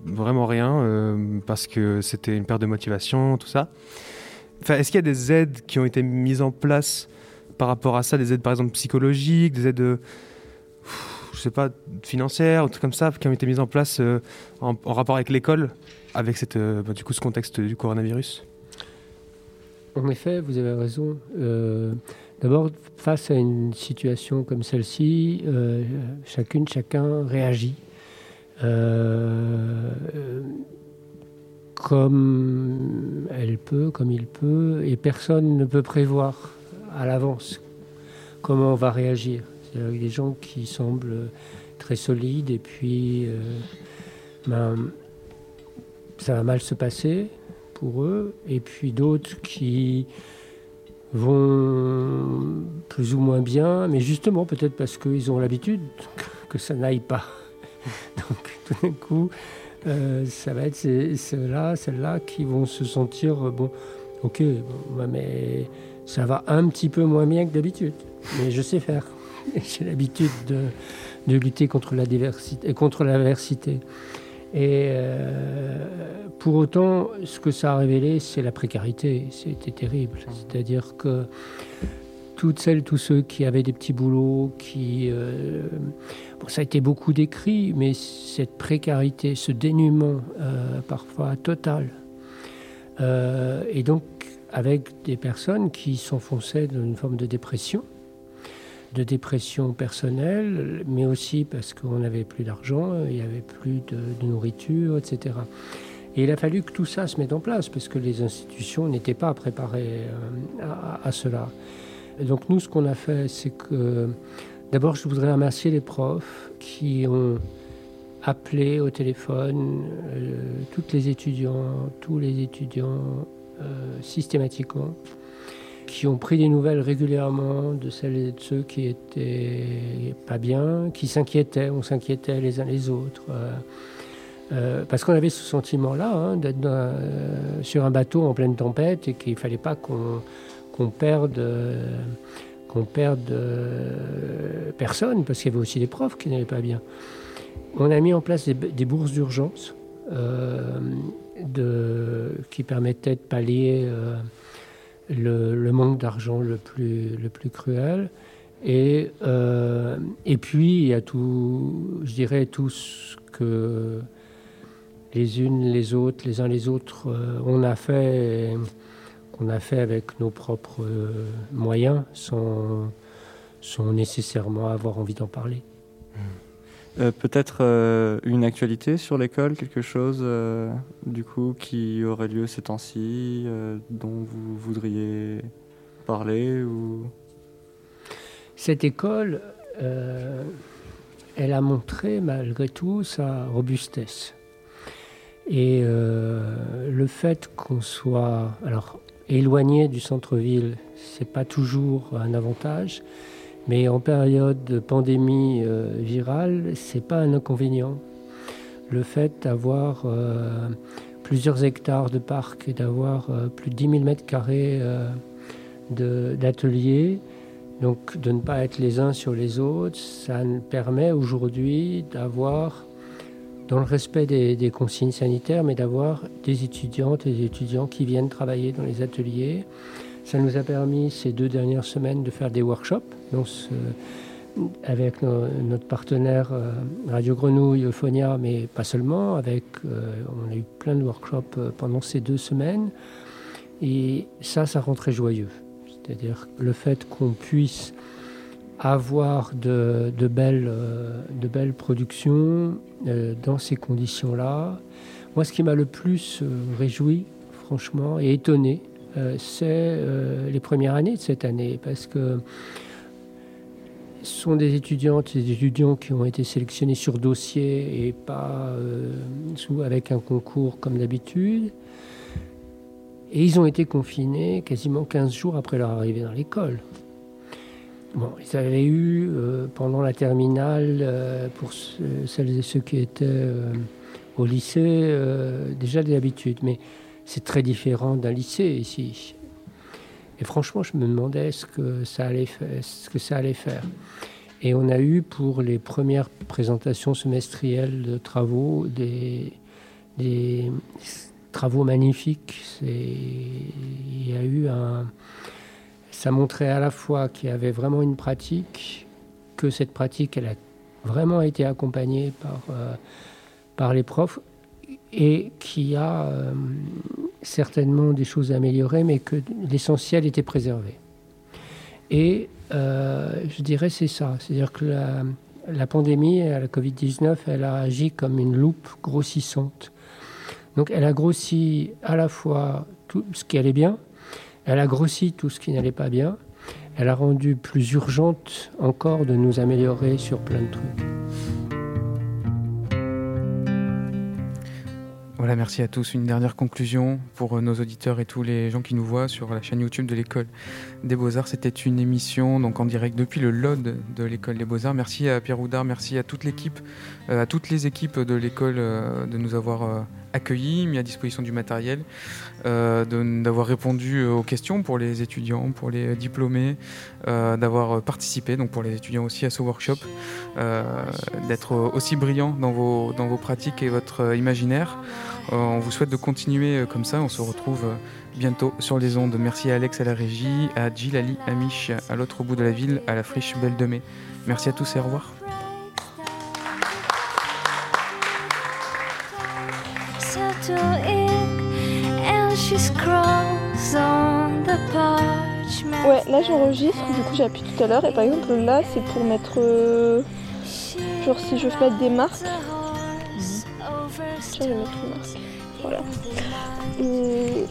vraiment rien euh, parce que c'était une perte de motivation, tout ça. Enfin, est-ce qu'il y a des aides qui ont été mises en place par rapport à ça, des aides par exemple psychologiques, des aides, je sais pas, financières, ou trucs comme ça, qui ont été mises en place en, rapport avec l'école, avec cette, bah, du coup, ce contexte du coronavirus? En effet, vous avez raison. D'abord, face à une situation comme celle-ci, euh, chacune, chacun réagit. Euh, comme elle peut, comme il peut, et personne ne peut prévoir à l'avance comment on va réagir. Qu'il y a des gens qui semblent très solides, et puis euh, ben, ça va mal se passer pour eux, et puis d'autres qui vont plus ou moins bien, mais justement peut-être parce qu'ils ont l'habitude que ça n'aille pas. Donc tout d'un coup, euh, ça va être ceux-là, celles-là qui vont se sentir, euh, bon, ok, mais ça va un petit peu moins bien que d'habitude, mais je sais faire. Et J'ai l'habitude de, de lutter contre la diversité, contre l'adversité. Et euh, pour autant, ce que ça a révélé, c'est la précarité. C'était terrible. C'est-à-dire que toutes celles, tous ceux qui avaient des petits boulots, qui. euh, ça a été beaucoup décrit, mais cette précarité, ce dénuement, euh, parfois total. Et donc, avec des personnes qui s'enfonçaient dans une forme de dépression de dépression personnelle, mais aussi parce qu'on n'avait plus d'argent, il n'y avait plus de, nourriture, etc. Et il a fallu que tout ça se mette en place, parce que les institutions n'étaient pas préparées euh, à, à cela. Et donc nous, ce qu'on a fait, c'est que d'abord, je voudrais remercier les profs qui ont appelé au téléphone euh, toutes les étudiants, tous les étudiants euh, systématiquement qui ont pris des nouvelles régulièrement de celles et de ceux qui étaient pas bien, qui s'inquiétaient, on s'inquiétait les uns les autres. euh, euh, parce qu'on avait ce sentiment-là hein, d'être euh, sur un bateau en pleine tempête et qu'il ne fallait pas qu'on qu'on perde, qu'on perde personne, parce qu'il y avait aussi des profs qui n'allaient pas bien. On a mis en place des, bourses d'urgence qui permettaient de pallier le, manque d'argent le plus, le plus cruel. Et, euh, et puis, il y a tout, je dirais, tout ce que les unes, les autres, les uns les autres, euh, on a fait, qu'on a fait avec nos propres euh, moyens sans, sans nécessairement avoir envie d'en parler. Euh, Peut-être euh, une actualité sur l'école, quelque chose euh, du coup qui aurait lieu ces temps-ci, dont vous voudriez parler ou... Cette école, elle a montré malgré tout sa robustesse. Et le fait qu'on soit alors éloigné du centre-ville, c'est pas toujours un avantage, mais en période de pandémie euh, virale, c'est pas un inconvénient. Le fait d'avoir euh, plusieurs hectares de parc et d'avoir euh, plus de 10 000 mètres carrés d'ateliers, donc de ne pas être les uns sur les autres, ça permet aujourd'hui d'avoir, dans le respect des, des consignes sanitaires, mais d'avoir des étudiantes et des étudiants qui viennent travailler dans les ateliers. Ça nous a permis ces deux dernières semaines de faire des workshops. Avec no- notre partenaire euh, Radio Grenouille, Euphonia, mais pas seulement, avec, euh, on a eu plein de workshops euh, pendant ces deux semaines. Et ça, ça rend très joyeux. C'est-à-dire le fait qu'on puisse avoir de, belles, de belles productions dans ces conditions-là. Moi, ce qui m'a le plus réjoui, franchement, et étonné, c'est euh, les premières années de cette année, parce que ce sont des étudiantes et des étudiants qui ont été sélectionnés sur dossier et pas euh, avec un concours comme d'habitude. Et ils ont été confinés quasiment 15 jours après leur arrivée dans l'école. Bon, ils avaient eu euh, pendant la terminale, euh, pour ce- celles et ceux qui étaient euh, au lycée, euh, déjà des habitudes. Mais c'est très différent d'un lycée ici. Et franchement, je me demandais ce que ça allait, faire. Et on a eu pour les premières présentations semestrielles de travaux des, travaux magnifiques. Il y a eu un. Ça montrait à la fois qu'il y avait vraiment une pratique, que cette pratique, elle a vraiment été accompagnée par, euh, par les profs et qu'il y a euh, certainement des choses à améliorer, mais que l'essentiel était préservé. Et euh, je dirais c'est ça, c'est-à-dire que la, la pandémie, la Covid-19, elle a agi comme une loupe grossissante. Donc elle a grossi à la fois tout ce qui allait bien, elle a grossi tout ce qui n'allait pas bien, elle a rendu plus urgente encore de nous améliorer sur plein de trucs. Voilà, merci à tous. Une dernière conclusion pour euh, nos auditeurs et tous les gens qui nous voient sur la chaîne YouTube de l'école des Beaux-Arts. C'était une émission donc en direct depuis le LOD de l'école des Beaux-Arts. Merci à Pierre Houdard, merci à toute l'équipe, euh, à toutes les équipes de l'école euh, de nous avoir accueillis, mis à disposition du matériel, d'avoir répondu aux questions pour les étudiants, pour les diplômés, d'avoir participé, donc pour les étudiants aussi à ce workshop, d'être aussi brillant dans vos, dans vos pratiques et votre imaginaire. Euh, on vous souhaite de continuer euh, comme ça. On se retrouve euh, bientôt sur les ondes. Merci à Alex à la régie, à Jill, Ali, à Mich à l'autre bout de la ville, à la friche Belle de Mai. Merci à tous et au revoir. Ouais, là j'enregistre, du coup j'ai appuyé tout à l'heure et par exemple là c'est pour mettre euh, genre si je veux mettre des marques. Je vais mettre une marque. Voilà. Et,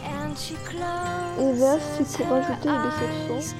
et là c'est pour baisser